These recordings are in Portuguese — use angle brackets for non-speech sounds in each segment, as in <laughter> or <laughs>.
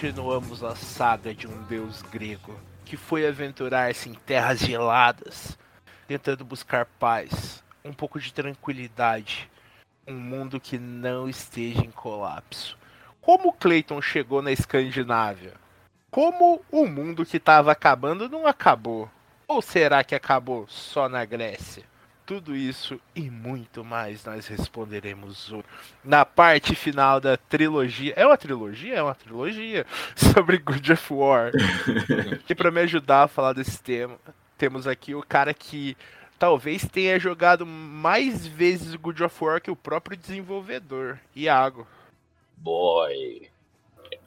Continuamos a saga de um deus grego que foi aventurar-se em terras geladas, tentando buscar paz, um pouco de tranquilidade, um mundo que não esteja em colapso. Como Clayton chegou na Escandinávia? Como o mundo que estava acabando não acabou? Ou será que acabou só na Grécia? Tudo isso e muito mais nós responderemos hoje. Na parte final da trilogia. É uma trilogia? É uma trilogia <laughs> sobre God of War. <laughs> e para me ajudar a falar desse tema, temos aqui o cara que talvez tenha jogado mais vezes God of War que o próprio desenvolvedor, Iago. Boy.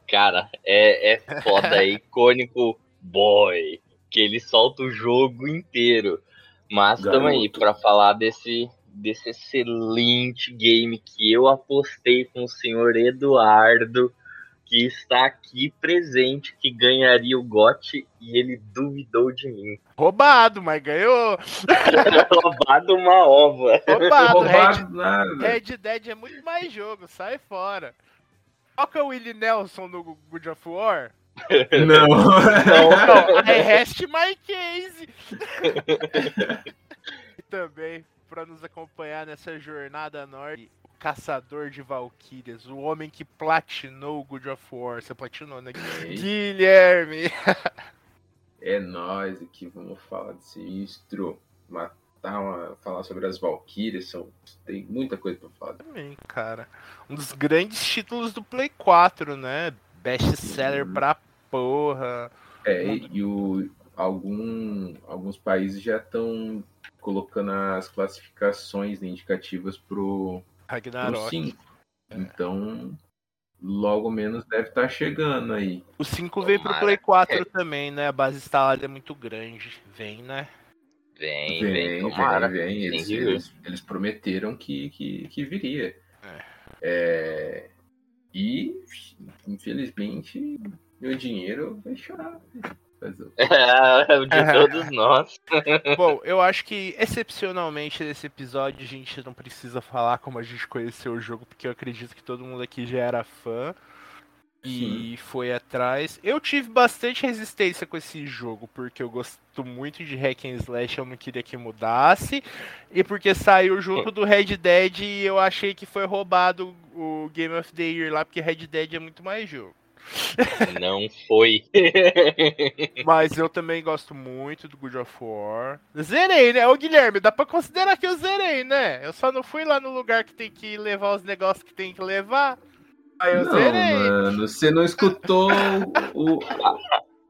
Cara, é, é foda, é <laughs> icônico boy. Que ele solta o jogo inteiro. Mas estamos aí para falar desse, desse excelente game que eu apostei com o senhor Eduardo, que está aqui presente, que ganharia o GOT e ele duvidou de mim. <laughs> Roubado, mas ganhou. <laughs> Roubado uma ova. Roubado, Roubado Red, nada. Red Dead é muito mais jogo, sai fora. Qual que é o Willie Nelson no God of War? Não. não, <laughs> não. É rest my case. e também, para nos acompanhar nessa jornada norte, o caçador de Valkyrias, o homem que platinou o Good of War. Você platinou, né? Guilherme! <laughs> é nós aqui, vamos falar de sinistro. Matar uma, falar sobre as Valkyrias, são, tem muita coisa pra falar. Também, cara. Um dos grandes títulos do Play 4, né? Best seller pra porra. É, e, o, algum, alguns países já estão colocando as classificações indicativas pro, Ragnarok. pro 5. É. Então, logo menos deve estar tá chegando aí. O 5 veio pro Play 4 é. também, né? A base instalada é muito grande. Vem, né? Vem, vem, vem, vem. vem. Eles, eles, eles, prometeram que, que, que viria. É. É, e, infelizmente, meu dinheiro vai chorar. <laughs> É, o de todos nós. <laughs> Bom, eu acho que excepcionalmente nesse episódio a gente não precisa falar como a gente conheceu o jogo, porque eu acredito que todo mundo aqui já era fã e Sim. foi atrás. Eu tive bastante resistência com esse jogo, porque eu gosto muito de hack and slash, eu não queria que mudasse, e porque saiu junto do Red Dead e eu achei que foi roubado o Game of the Year lá, porque Red Dead é muito mais jogo. Não foi. <laughs> Mas eu também gosto muito do God of War. Zerei, né? Ô Guilherme, dá pra considerar que eu zerei, né? Eu só não fui lá no lugar que tem que levar os negócios que tem que levar. Aí eu não, zerei. Mano, você não escutou o.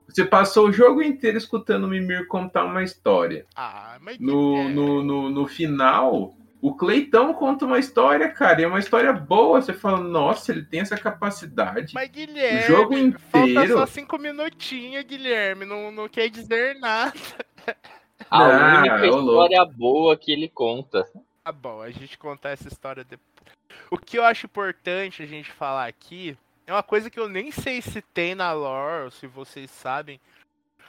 Você passou o jogo inteiro escutando o Mimir contar uma história. Ah, mas no, é... no, no, no final, o Cleitão conta uma história, cara, e é uma história boa. Você fala, nossa, ele tem essa capacidade. Mas, Guilherme, o jogo inteiro. Falta só cinco minutinhos, Guilherme. Não, não quer dizer nada. A ah, única história boa que ele conta. Tá bom, a gente contar essa história depois. O que eu acho importante a gente falar aqui é uma coisa que eu nem sei se tem na lore, ou se vocês sabem,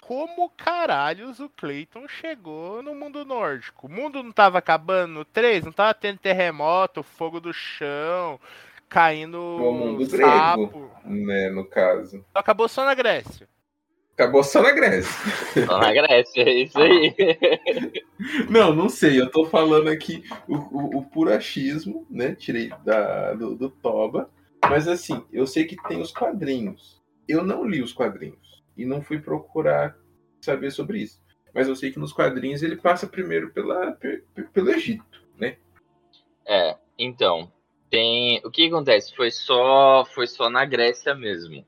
como caralhos o Clayton chegou no mundo nórdico. O mundo não tava acabando no 3? Não tava tendo terremoto, fogo do chão, caindo o mundo sapo. grego, né, no caso. Acabou só na Grécia. Acabou só na Grécia. Só na Grécia, é isso aí. <laughs> Não, não sei. Eu tô falando aqui o, o, o puro achismo, né? Tirei da, do, do Toba. Mas assim, eu sei que tem os quadrinhos. Eu não li os quadrinhos e não fui procurar saber sobre isso. Mas eu sei que nos quadrinhos ele passa primeiro pela, pelo Egito, né? É, então, tem. O que acontece? Foi só, foi só na Grécia mesmo.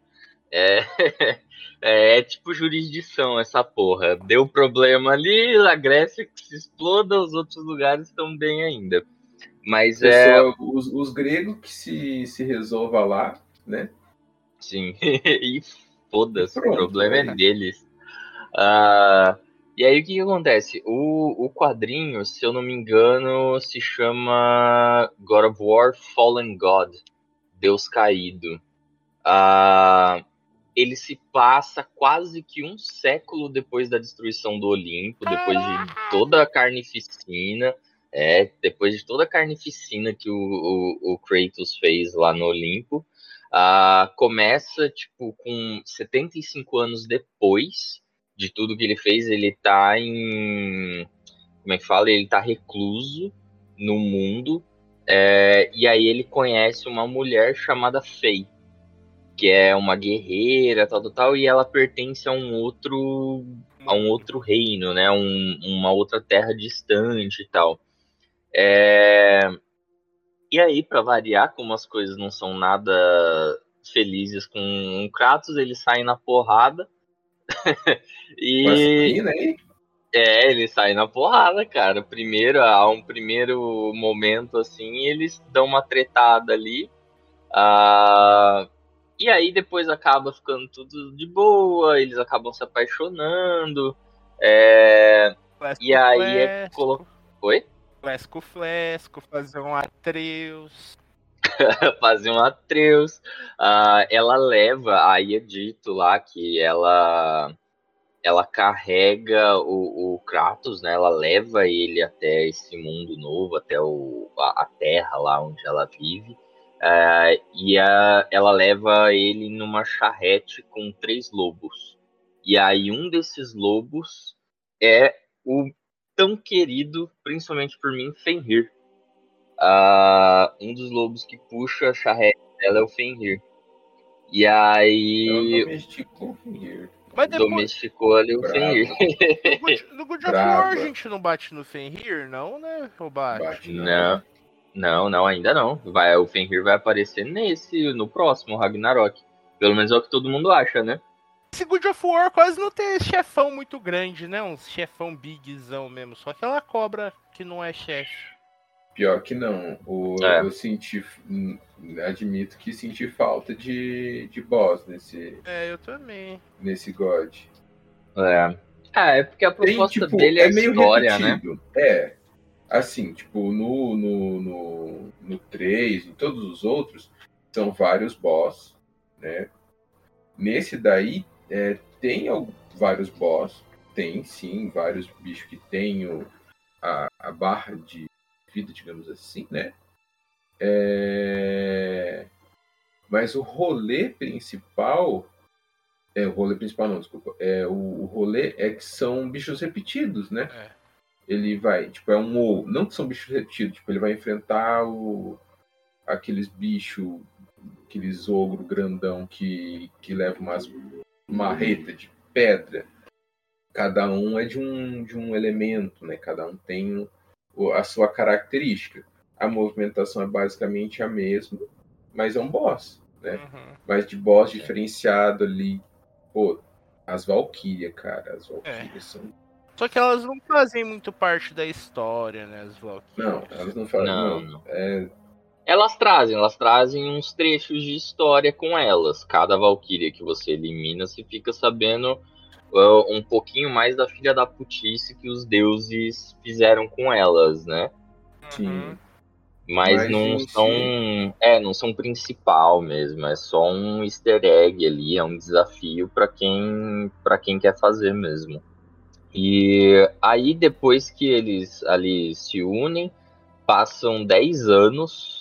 É, <laughs> é, é, tipo jurisdição essa porra. Deu problema ali, a Grécia que se exploda, os outros lugares estão bem ainda. Mas é. Os, os gregos que se, se resolva lá, né? Sim. <laughs> e foda-se, o Pronto, problema né? é deles. Ah, e aí o que, que acontece? O, o quadrinho, se eu não me engano, se chama God of War Fallen God Deus Caído. Ah, ele se passa quase que um século depois da destruição do Olimpo, depois de toda a carnificina. É, depois de toda a carnificina que o, o, o Kratos fez lá no Olimpo. Ah, começa, tipo, com 75 anos depois de tudo que ele fez, ele tá em. Como é que fala? Ele tá recluso no mundo. é, e aí ele conhece uma mulher chamada Faye, que é uma guerreira, tal, tal, tal, e ela pertence a um outro. a um outro reino, né? Um- uma outra terra distante e tal. É, E aí, pra variar, como as coisas não são nada felizes com o Kratos, eles saem na porrada. <laughs> e aí? é, eles saem na porrada, cara. Primeiro, há um primeiro momento assim, eles dão uma tretada ali. ah, e aí depois acaba ficando tudo de boa, eles acabam se apaixonando. é, e aí é colo... Oi? Flasco, flasco, fazer um Atreus. <laughs> fazer um Atreus. Ah, ela leva, aí é dito lá que ela ela carrega o, o Kratos, né? Ela leva ele até esse mundo novo, até o, a, a Terra lá onde ela vive. Ah, e a- ela leva ele numa charrete com três lobos. E aí um desses lobos é o tão querido, principalmente por mim, Fenrir. Ah, um dos lobos que puxa a charrete dela é o Fenrir. E aí domesticou o Fenrir. Mas depois, domesticou ali o Bravo. Fenrir. no God of. War <laughs> a gente não bate no Fenrir, não, né? Ou bate? Bate, Não, não, não, ainda não. Vai, o Fenrir vai aparecer nesse, no próximo Ragnarok. Pelo menos é o que todo mundo acha, né? Esse God of War quase não tem chefão muito grande, né? Um chefão bigzão mesmo. Só aquela cobra que não é chefe. Pior que não. O, É. Eu senti. Admito que senti falta de, de boss nesse, É, eu também. nesse God. É. Ah, é porque a Tem, proposta tipo, dele é, é meio história, né? repetido. É. Assim, tipo, no, no, no, no 3, em todos os outros, são vários boss, né? Nesse daí, é, tem vários boss. Tem, sim, vários bichos que tem o- a, a barra de vida, digamos assim, né? É, Mas o rolê principal é, o rolê principal não, desculpa. É, o, o rolê é que são bichos repetidos, né? É. Ele vai, tipo, é um ou. Não que são bichos repetidos, tipo, ele vai enfrentar o, aqueles bichos, aqueles ogro grandão que, que leva umas marreta de pedra. Cada um é de um, de um elemento, né? Cada um tem o- a sua característica. A movimentação é basicamente a mesma, mas é um boss, né? Uhum. Mas de boss diferenciado ali. Pô, as Valkyrias, cara. As Valkyrias são. Só que elas não fazem muito parte da história, né? As Valkyries. Não, elas não. Não, Não, não. É, Elas trazem, elas trazem uns trechos de história com elas. Cada Valkyria que você elimina, você fica sabendo uh, um pouquinho mais da filha da putice que os deuses fizeram com elas, né? sim. Uhum. Mas, Mas não são. É, não são principal mesmo. É só um easter egg ali, é um desafio para quem para quem quer fazer mesmo. E aí depois que eles ali se unem, passam 10 anos.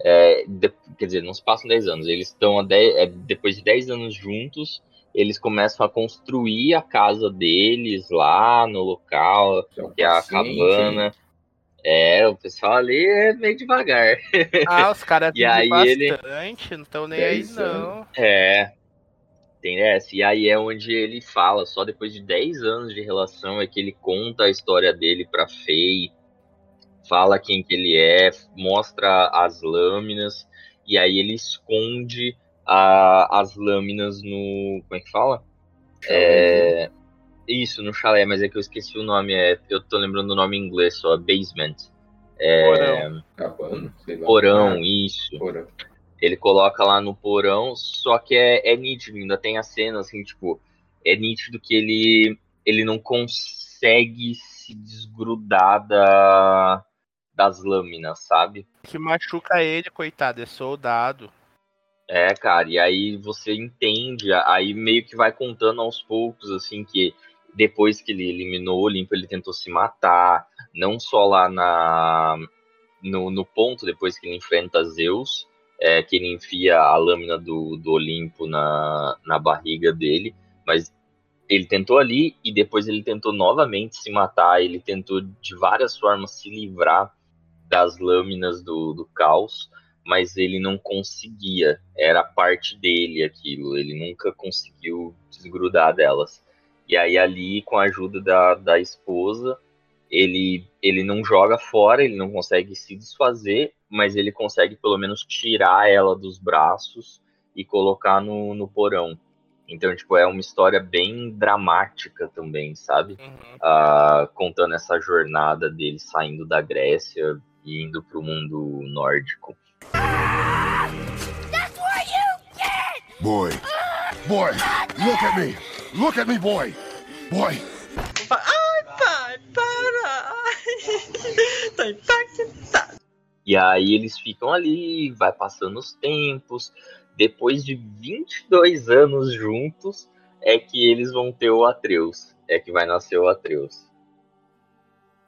É, de- quer dizer, não se passam 10 anos, eles estão a 10 é, depois de 10 anos juntos, eles começam a construir a casa deles lá no local, Então, que é a paciente, cabana. É, o pessoal ali é meio devagar. <laughs> Ah, os caras E aí vivem ele- bastante, não estão nem aí Dez não. É. Tem essa. E aí é onde ele fala, só depois de 10 anos de relação, é que ele conta a história dele pra Faye, fala quem que ele é, mostra as lâminas, e aí ele esconde a- as lâminas no. Como é que fala? É, isso, no chalé, mas é que eu esqueci o nome. É, eu tô lembrando o nome em inglês só, basement. É, Porão. Porão, isso. porão. Ele coloca lá no porão, só que é, é nítido, ainda tem a cena assim, tipo, é nítido que ele, ele não consegue se desgrudar da, das lâminas, sabe? Que machuca ele, coitado, é soldado. É, cara, e aí você entende, aí meio que vai contando aos poucos, assim, que depois que ele eliminou o Olimpo, ele tentou se matar, não só lá na no, no ponto, depois que ele enfrenta Zeus, é, que ele enfia a lâmina do, do Olimpo na, na barriga dele, mas ele tentou ali e depois ele tentou novamente se matar, ele tentou de várias formas se livrar das lâminas do, do caos, mas ele não conseguia, era parte dele aquilo, ele nunca conseguiu desgrudar delas. E aí ali, com a ajuda da, da esposa, ele, ele não joga fora, ele não consegue se desfazer, mas ele consegue pelo menos tirar ela dos braços e colocar no, no porão. Então, tipo, é uma história bem dramática também, sabe? Uhum. Ah, contando essa jornada dele saindo da Grécia e indo pro mundo nórdico. Boy. Boy, look at me. Look at me, boy. Boy. Ai, pai, para! <laughs> Tô impactada. E aí eles ficam ali, vai passando os tempos. Depois de 22 anos juntos, é que eles vão ter o Atreus. É que vai nascer o Atreus.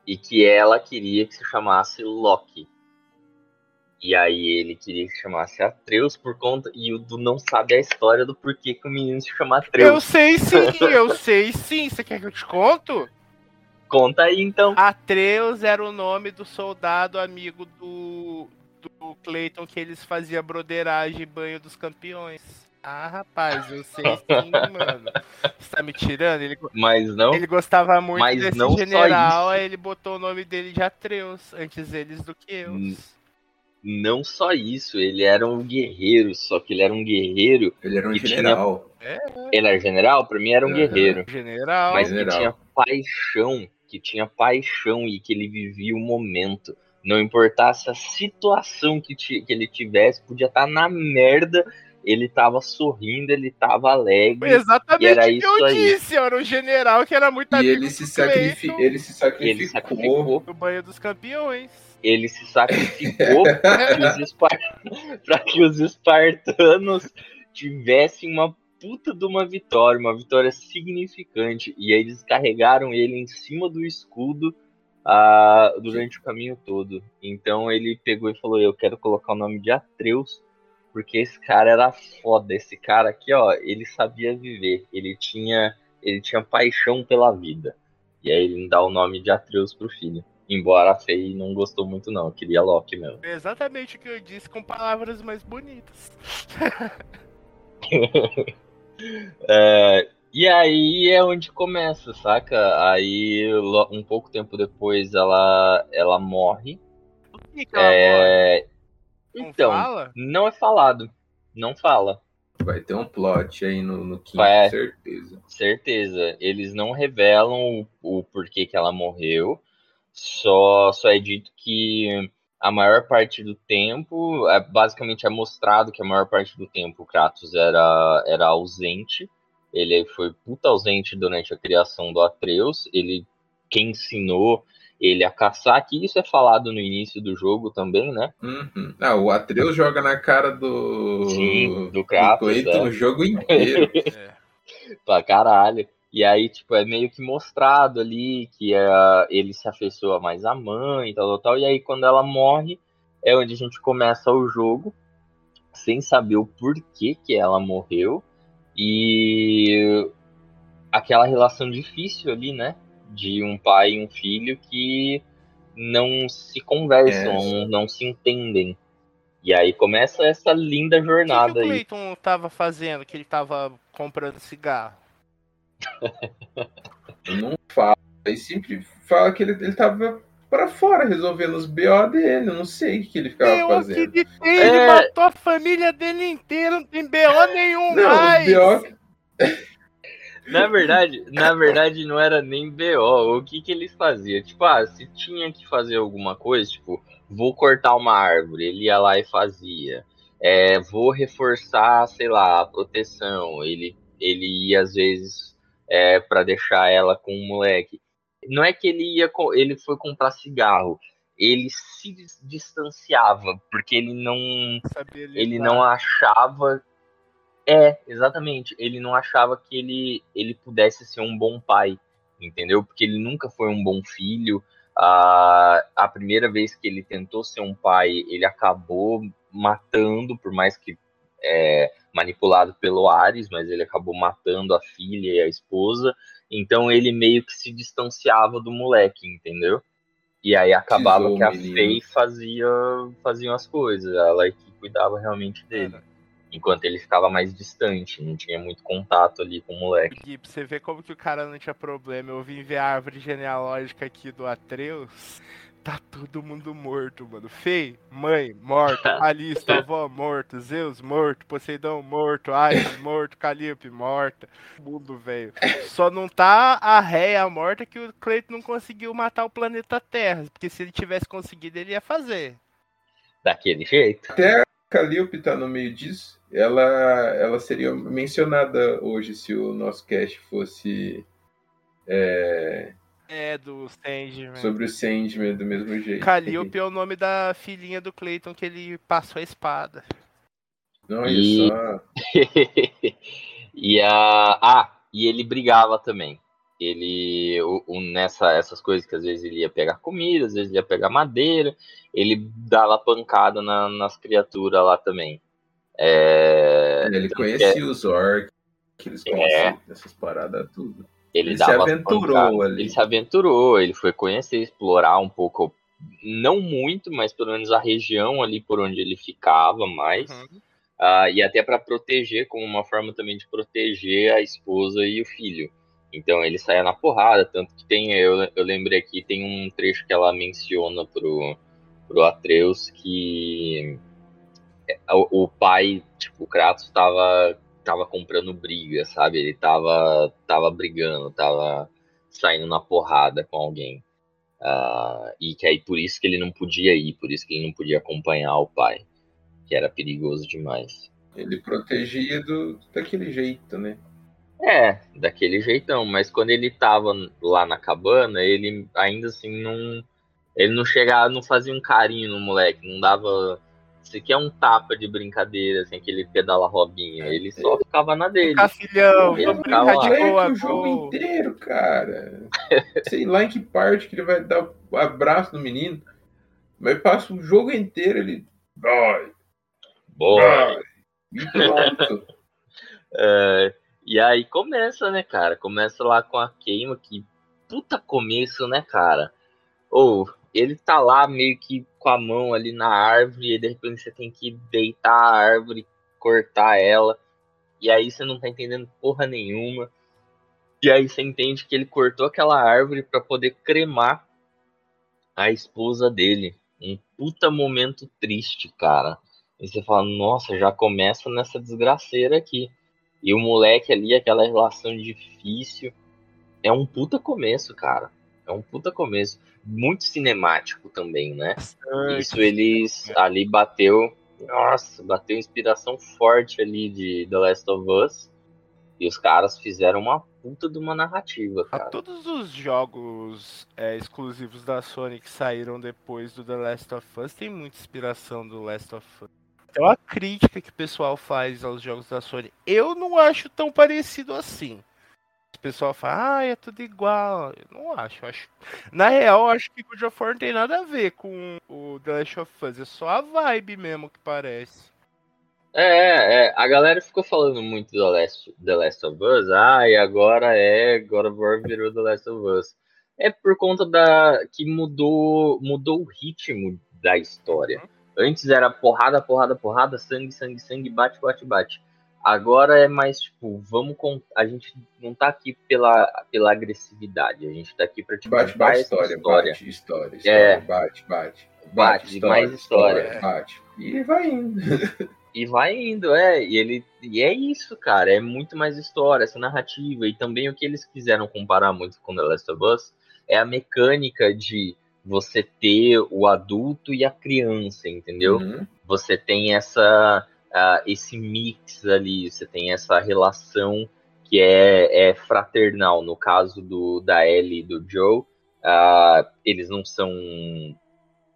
E que ela queria que se chamasse Loki. E aí ele queria que se chamasse Atreus por conta. E o Du não sabe a história do porquê que o menino se chama Eu Atreus. sei sim, eu sei sim. Você quer que eu te conto? Conta aí então. Atreus era o nome do soldado amigo do, do Clayton que eles faziam broderagem e banho dos campeões. Ah, rapaz, eu sei sim, <laughs> mano. Você tá me tirando? Ele, Mas não. ele gostava muito Mas desse não general, aí ele botou o nome dele de Atreus, antes eles do que eu. Não só isso, ele era um guerreiro, só que ele era um guerreiro. Ele era um E tinha- general. Ele era general? Pra mim era um Aham. guerreiro. General. Mas que general. tinha paixão, que tinha paixão e que ele vivia o momento. Não importasse a situação que, que ele tivesse, podia estar na merda, ele tava sorrindo, ele tava alegre. Foi exatamente E era o que eu aí. disse, era um general que era muito E amigo ele se, sacrifi ele se sacrificou. Ele sacrificou, no banho dos campeões. ele se sacrificou <laughs> para que, que os espartanos tivessem uma puta de uma vitória, uma vitória significante. E aí eles carregaram ele em cima do escudo ah, durante o caminho todo. Então ele pegou e falou: Eu quero colocar o nome de Atreus, porque esse cara era foda. Esse cara aqui, ó, ele sabia viver, ele tinha, ele tinha paixão pela vida. E aí ele dá o nome de Atreus pro filho. Embora a Faye não gostou muito, não. Queria Loki mesmo. Foi exatamente o que eu disse com palavras mais bonitas. <laughs> É, e aí é onde começa, saca? Aí, um pouco tempo depois, ela, ela morre. Que que ela morre? É, Não então, fala? não é falado. Não fala. Vai ter um plot aí no, no quinto, Vai. certeza. Certeza. Eles não revelam o, o porquê que ela morreu. Só, só é dito que a maior parte do tempo, é, basicamente é mostrado que a maior parte do tempo o Kratos era, era ausente. Ele foi puta ausente durante a criação do Atreus. Ele quem ensinou ele a caçar, que isso é falado no início do jogo também, né? Uhum. Ah, o Atreus joga na cara do. Sim, do Kratos, Clayton é. o jogo inteiro. É. <laughs> pra caralho. E aí, tipo, é meio que mostrado ali que é, ele se afeiçoa mais à mãe e tal, tal, tal. E aí, quando ela morre, é onde a gente começa o jogo, sem saber o porquê que ela morreu. E aquela relação difícil ali, né? De um pai e um filho que não se conversam, É. não, se entendem. E aí começa essa linda O que, jornada que o aí. Clayton tava fazendo? Que ele tava comprando cigarro? não fala. Aí sempre fala que ele, ele tava pra fora resolvendo os BO dele. Eu não sei o que ele ficava Eu fazendo. acreditei, ele É. matou a família dele inteira, não tem BO nenhum Não, mais. os BO. Na verdade, na verdade não era nem BO. O que que eles faziam? Tipo, ah, se tinha que fazer alguma coisa, tipo, vou cortar uma árvore, ele ia lá e fazia. É, vou reforçar, sei lá, a proteção. Ele, ele ia às vezes é, para deixar ela com um moleque. Não é que ele ia, ele foi comprar cigarro. Ele se distanciava porque ele não, ele não achava é, exatamente. Ele não achava que ele, ele pudesse ser um bom pai, entendeu? Porque ele nunca foi um bom filho. A, a primeira vez que ele tentou ser um pai, ele acabou matando, por mais que é, manipulado pelo Ares, mas ele acabou matando a filha e a esposa. Então ele meio que se distanciava do moleque, entendeu? E aí acabava que a menino. Faye fazia, fazia as coisas, ela é que cuidava realmente dele. Enquanto ele ficava mais distante, não tinha muito contato ali com o moleque. Gui, você vê como que o cara não tinha problema. Eu vim ver a árvore genealógica aqui do Atreus. Tá todo mundo morto, mano. Fei, mãe, morto. <laughs> Alista, avó, morto. Zeus, morto. Poseidon, morto. Ares, <laughs> morto. Calíope, morta. Mundo, velho. Só não tá a réia morta que o Cleiton não conseguiu matar o planeta Terra. Porque se ele tivesse conseguido, ele ia fazer. Daquele jeito. Até a Calíope tá no meio disso ela, ela seria mencionada hoje se o nosso cast fosse. É, é do Sandman. Sobre o Sandman do mesmo jeito. Calliope é o nome da filhinha do Clayton que ele passou a espada. Não, e... só. <laughs> e a. Ah, e ele brigava também. Ele, o, o, nessa essas coisas que às vezes ele ia pegar comida, às vezes ele ia pegar madeira, ele dava pancada na, nas criaturas lá também. É, ele conhecia é, os orcs, que eles conheciam, é, essas paradas tudo. Ele, ele se aventurou ali. Ele se aventurou, ele foi conhecer, explorar um pouco, não muito, mas pelo menos a região ali por onde ele ficava mais. Uhum. Uh, e até para proteger, como uma forma também de proteger a esposa e o filho. Então ele saia na porrada, tanto que tem, eu, eu lembrei aqui, tem um trecho que ela menciona pro, pro Atreus que o, o pai, tipo, o Kratos tava, tava comprando briga, sabe? Ele tava, tava brigando, tava saindo na porrada com alguém. Uh, e que aí por isso que ele não podia ir, por isso que ele não podia acompanhar o pai, que era perigoso demais. Ele protegia do, daquele jeito, né? É, daquele jeitão, mas quando ele tava lá na cabana, ele ainda assim não. Ele não chegava, não fazia um carinho no moleque, não dava você quer um tapa de brincadeira, assim, aquele pedala robinho. Ele só ficava na dele. Cacilhão, ele vamos brincar de boa, o jogo inteiro, cara. Sei lá em que parte que ele vai dar o abraço no menino. Mas passa o jogo inteiro, ele. Boy! Boy! boy. E pronto. é, e aí começa, né, cara? Começa lá com a queima, que puta começo, né, cara? Ou ele tá lá meio que com a mão ali na árvore e de repente você tem que deitar a árvore, cortar ela. E aí você não tá entendendo porra nenhuma. E aí você entende que ele cortou aquela árvore para poder cremar a esposa dele. Um puta momento triste, cara. E você fala, nossa, já começa nessa desgraceira aqui. E o moleque ali, aquela relação difícil. É um puta começo, cara. É um puta começo muito cinemático também, né? Isso eles ali bateu, nossa, bateu inspiração forte ali de The Last of Us. E os caras fizeram uma puta de uma narrativa, cara. A todos os jogos é, exclusivos da Sony que saíram depois do The Last of Us tem muita inspiração do Last of Us. Então a crítica que o pessoal faz aos jogos da Sony, eu não acho tão parecido assim pessoal fala, ah, é tudo igual. Eu não acho, acho. Na real, acho que God of War não tem nada a ver com o The Last of Us. É só a vibe mesmo que parece. É, é, a galera ficou falando muito do Last, The Last of Us, ah, e agora é God of War virou The Last of Us. É por conta da que mudou, mudou o ritmo da história. Uhum. Antes era porrada, porrada, porrada, sangue, sangue, sangue, bate, bate, bate. Agora é mais tipo, vamos com... a gente não tá aqui pela, pela agressividade, a gente tá aqui pra tipo, bate, bate história, história, bate história, história, é. bate, bate, bate, bate história, mais história, história, bate e vai indo. <laughs> E vai indo, é. E ele e é isso, cara. É muito mais história, essa narrativa. E também o que eles quiseram comparar muito com The Last of Us é a mecânica de você ter o adulto e a criança, entendeu? Uhum. Você tem essa uh, esse mix ali, você tem essa relação que é, é fraternal. No caso do da Ellie e do Joe, uh, eles não são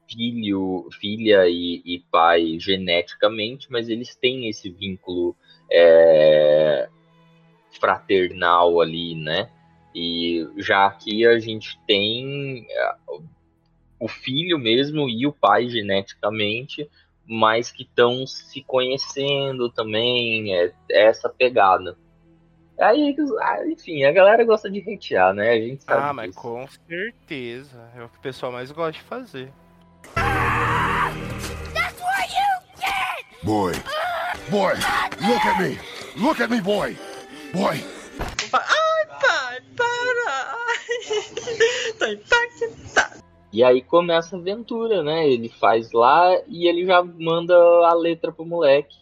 filho, filha e, e, pai geneticamente, mas eles têm esse vínculo é, fraternal ali, né? E já aqui a gente tem é, o filho mesmo e o pai geneticamente, mas que estão se conhecendo também, é, é, essa pegada. Aí, ah, enfim, a galera gosta de hatear, né? A gente sabe Ah, mas disso. com certeza. É o que o pessoal mais gosta de fazer. Boy. Boy, look at me. Look at me, boy. Boy. Ai, pai, para! <laughs> Tô impactado. E aí começa a aventura, né? Ele faz lá e ele já manda a letra pro moleque.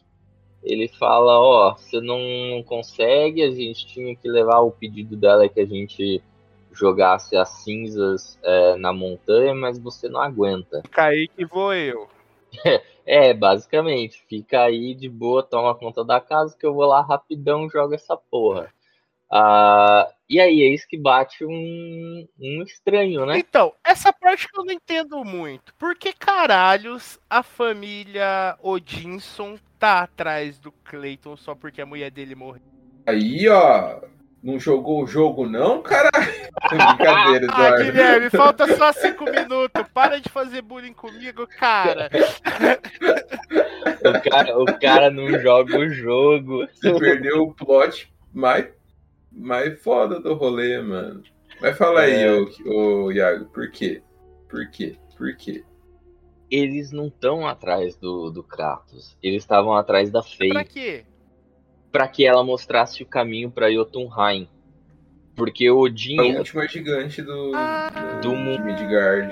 Ele fala, ó, você não consegue, a gente tinha que levar o pedido dela que a gente jogasse as cinzas é, na montanha, mas você não aguenta. Fica aí que vou eu. <laughs> É, basicamente, fica aí de boa, toma conta da casa que eu vou lá rapidão e jogo essa porra. Ah, e aí, é isso que bate um, um estranho, né? Então, essa parte que eu não entendo muito. Por que caralhos a família Odinson tá atrás do Clayton só porque a mulher dele morreu? Aí, ó. Não jogou o jogo, não, caralho? <laughs> Brincadeira, Ah, Eduardo. Guilherme, falta só cinco minutos. Para de fazer bullying comigo, cara. O cara, o cara não joga o jogo. Você perdeu o plot mais, mais foda do rolê, mano. Mas fala aí, É. ô, ô Iago, por quê? Por quê? Por quê? Eles não estão atrás do, do Kratos. Eles estavam atrás da Faye. Pra quê? para que ela mostrasse o caminho para Jotunheim. Porque Odin A última gigante do, Ah. do, Do do mundo. Midgard.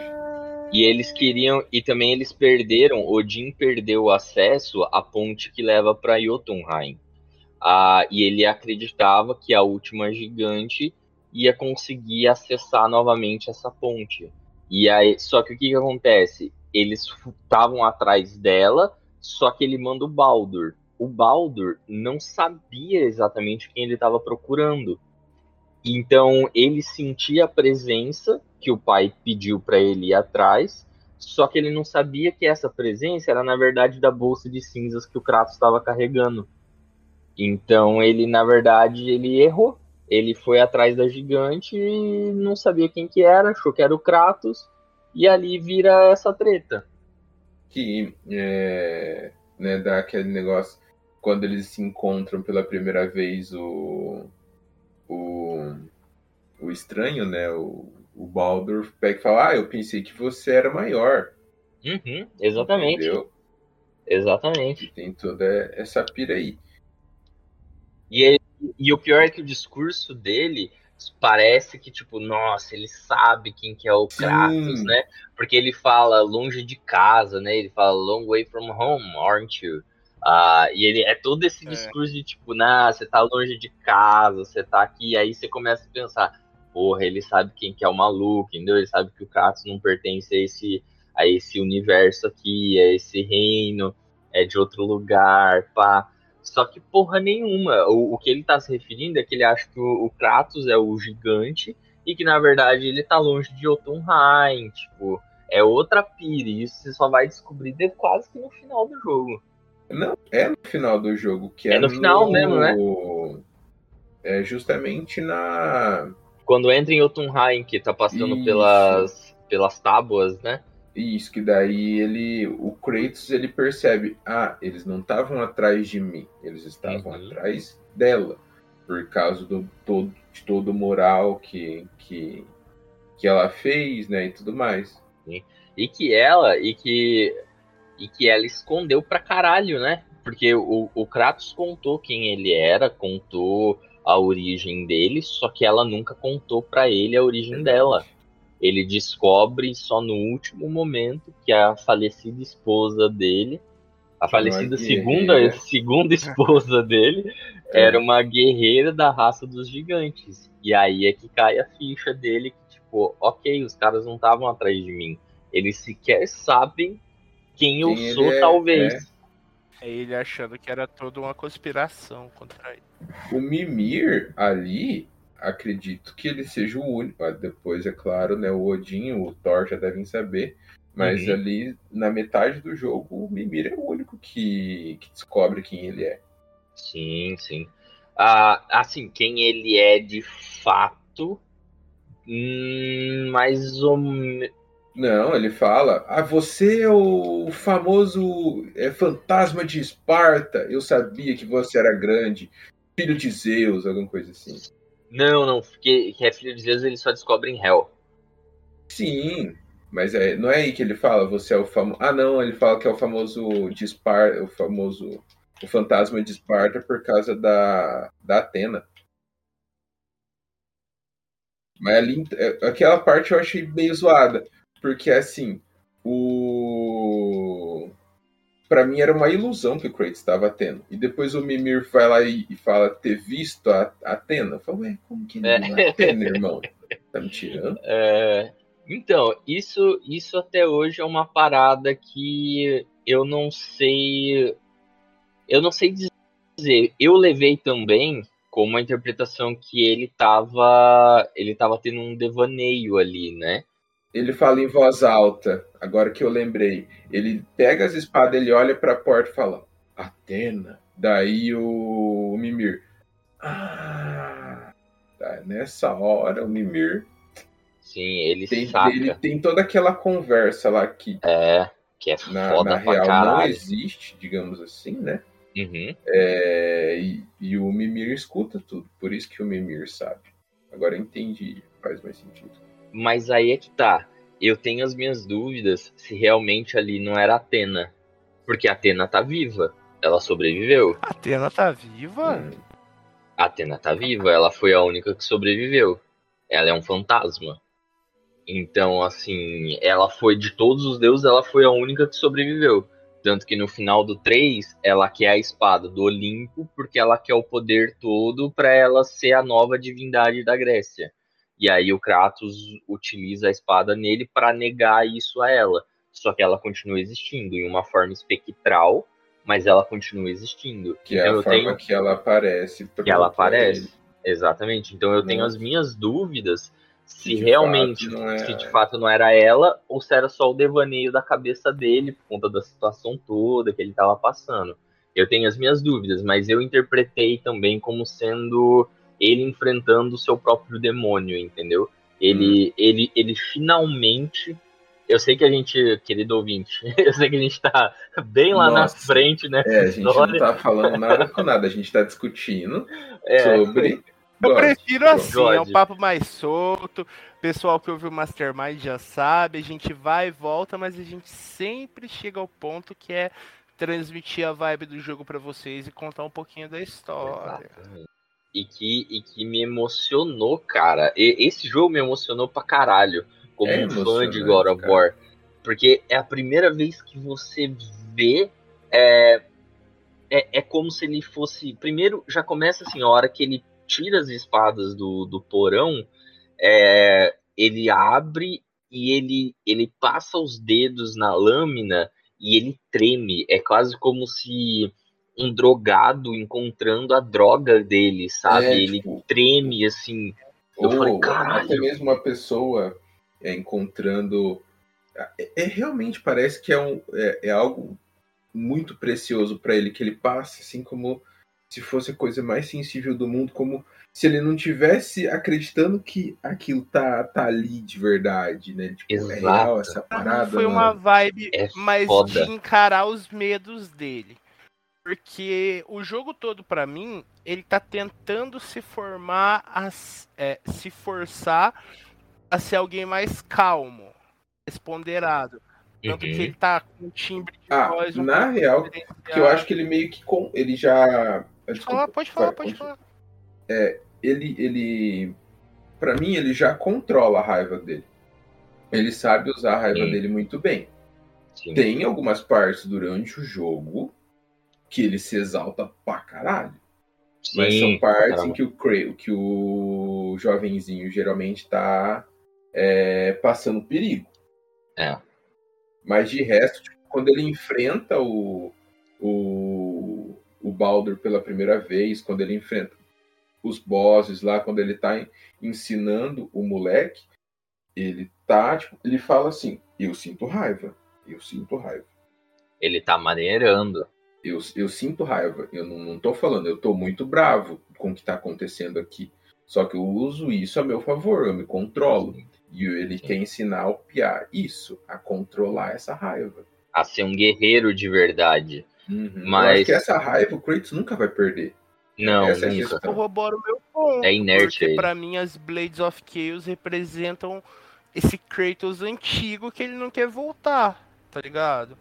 e eles queriam e também eles perderam, Odin perdeu o acesso à ponte que leva para Jotunheim. Ah, e ele acreditava que a última gigante ia conseguir acessar novamente essa ponte. E aí, só que o que, que acontece? Eles estavam atrás dela, só que ele manda o Baldur. O Baldur não sabia exatamente quem ele estava procurando. Então ele sentia a presença que o pai pediu para ele ir atrás, só que ele não sabia que essa presença era na verdade da bolsa de cinzas que o Kratos estava carregando. Então ele na verdade ele errou. Ele foi atrás da gigante e não sabia quem que era, achou que era o Kratos e ali vira essa treta. Que é, né, dá aquele negócio quando eles se encontram pela primeira vez o o, o estranho, né, o, o Baldur pega e fala: "Ah, eu pensei que você era maior". Uhum, exatamente, Entendeu? exatamente. E tem toda essa pira aí. E, ele- e o pior é que o discurso dele parece que, tipo, nossa, ele sabe quem que é o Sim. Kratos, né? Porque ele fala longe de casa, né? Ele fala long way from home, aren't you? Ah, e ele é todo esse É. discurso de tipo, nah, você tá longe de casa, você tá aqui, aí você começa a pensar, porra, ele sabe quem que é o maluco, entendeu? Ele sabe que o Kratos não pertence a esse, a esse universo aqui, a esse reino, é de outro lugar, pá. Só que porra nenhuma. O, o que ele tá se referindo é que ele acha que o, o Kratos é o gigante e que na verdade ele tá longe de Jotunheim, tipo, é outra pira. E isso você só vai descobrir de quase que no final do jogo. Não, é no final do jogo, que é, É no final mesmo, né? É justamente na. Quando entra em Jotunheim, que tá passando Isso. pelas, pelas tábuas, né? Isso, que daí ele. O Kratos ele percebe, ah, eles não estavam atrás de mim, eles estavam Uhum. atrás dela. Por causa do todo, de todo o moral que, que, que ela fez, né? E tudo mais. E que ela, e que, e que ela escondeu pra caralho, né? Porque o, o Kratos contou quem ele era, contou a origem dele, só que ela nunca contou pra ele a origem dela. Ele descobre só no último momento que a falecida esposa dele A falecida uma segunda, <laughs> segunda esposa dele É. era uma guerreira da raça dos gigantes. E aí é que cai a ficha dele que, tipo, ok, os caras não estavam atrás de mim. Eles sequer sabem quem, eu Quem sou, é, talvez. É ele achando que era toda uma conspiração contra ele. O Mimir ali, acredito que ele seja o único. ah, Depois, é claro, né? O Odin, o Thor já devem saber. Mas Uhum. ali, na metade do jogo, o Mimir é o único que, que descobre quem ele é. Sim, sim. Ah, assim, quem ele é de fato. hum, mais ou menos. Não, ele fala: Ah, você é o famoso é, fantasma de Esparta. Eu sabia que você era grande. Filho de Zeus, alguma coisa assim. Não, não, porque que é filho de Zeus, ele só descobre em Hell. Sim, mas é, não é aí que ele fala, você é o famoso. Ah, não, ele fala que é o famoso de Esparta, o famoso. O fantasma de Esparta por causa da, da Atena. Mas ali, é, aquela parte eu achei meio zoada. Porque assim, o. Pra mim era uma ilusão que o Kratos estava tendo. E depois o Mimir vai lá e, e fala ter visto a, a Atena. Eu falo, ué, como que viu <laughs> a Atena, irmão? Tá me tirando? É, então, isso, isso até hoje é uma parada que eu não sei. Eu não sei dizer. Eu levei também como a interpretação que ele tava. Ele tava tendo um devaneio ali, né? Ele fala em voz alta, agora que eu lembrei. Ele pega as espadas, ele olha pra porta e fala: Atena. Daí o, o Mimir. Ah. Tá, nessa hora o Mimir Sim, ele tem, saca. ele tem toda aquela conversa lá que É, que é na, foda na pra real não caralho. existe, digamos assim, né? Uhum. É, e, e o Mimir escuta tudo, por isso que o Mimir sabe. Agora eu entendi, faz mais sentido. Mas aí é que tá. Eu tenho as minhas dúvidas se realmente ali não era Atena. Porque a Atena tá viva. Ela sobreviveu. Atena tá viva? Hum, Atena tá viva, ela foi a única que sobreviveu. Ela é um fantasma. Então, assim, ela foi de todos os deuses, ela foi a única que sobreviveu. Tanto que no final do 3, ela quer a espada do Olimpo, porque ela quer o poder todo pra ela ser a nova divindade da Grécia. E aí o Kratos utiliza a espada nele pra negar isso a ela. Só que ela continua existindo em uma forma espectral, mas ela continua existindo. que é Então a eu forma tenho que ela aparece. que ela aparece. ele. Exatamente. Então eu tenho Não. as minhas dúvidas se de realmente, é- se de fato não era ela ou se era só o devaneio da cabeça dele por conta da situação toda que ele estava passando. Eu tenho as minhas dúvidas, mas eu interpretei também como sendo ele enfrentando o seu próprio demônio, entendeu? Ele, Hum. ele, ele finalmente. Eu sei que a gente, querido ouvinte, <laughs> eu sei que a gente tá bem lá Nossa. na frente, né? É, a gente não tá falando nada com nada, a gente tá discutindo É, sobre. Eu God. prefiro assim, é um God. papo mais solto. Pessoal que ouviu o Mastermind já sabe, a gente vai e volta, mas a gente sempre chega ao ponto que é transmitir a vibe do jogo pra vocês e contar um pouquinho da história. Exatamente. E que, e que me emocionou, cara. E- esse jogo me emocionou pra caralho. Como É um fã de God of cara. War. Porque é a primeira vez que você vê. É, é, é como se ele fosse. Primeiro, já começa assim, a hora que ele tira as espadas do, do porão, é, ele abre e ele, ele passa os dedos na lâmina e ele treme. É quase como se um drogado encontrando a droga dele, sabe? É, ele tipo, treme assim. Eu Ou falei, caralho. até mesmo uma pessoa é, encontrando. É, é, realmente parece que é, um, é, é algo muito precioso para ele que ele passa, assim como se fosse a coisa mais sensível do mundo, como se ele não tivesse acreditando que aquilo tá, tá ali de verdade, né? Tipo, é Exato. real essa parada. foi mano. uma vibe É mais foda. de encarar os medos dele. Porque o jogo todo, pra mim, ele tá tentando se formar, a, é, se forçar a ser alguém mais calmo, mais ponderado. Tanto Uhum. que ele tá com um timbre de Ah, voz um na real. Que eu acho que ele meio que. Com, ele já. Pode falar, pode falar, pode falar. ele, ele para mim ele já controla a raiva dele. Ele sabe usar a raiva Sim. dele muito bem. Sim. Tem algumas partes durante o jogo que ele se exalta pra caralho. Mas Sim, são partes caramba. em que o, que o jovenzinho geralmente tá é, passando perigo. É. Mas de resto, tipo, quando ele enfrenta o, o, o Baldur pela primeira vez, quando ele enfrenta os bosses lá, quando ele tá en- ensinando o moleque, ele tá, tipo, ele fala assim, eu sinto raiva, eu sinto raiva. Ele tá maneirando. Eu, eu sinto raiva, eu não, não tô falando, eu tô muito bravo com o que tá acontecendo aqui. Só que eu uso isso a meu favor, eu me controlo. E ele quer ensinar o Pia isso, a controlar essa raiva. A ser um guerreiro de verdade. Uhum. Eu Mas- acho que essa raiva o Kratos nunca vai perder. Não, Essa é a nunca. questão. Corrobora o meu ponto. É inerte Porque pra mim as Blades of Chaos representam esse Kratos antigo que ele não quer voltar, tá ligado?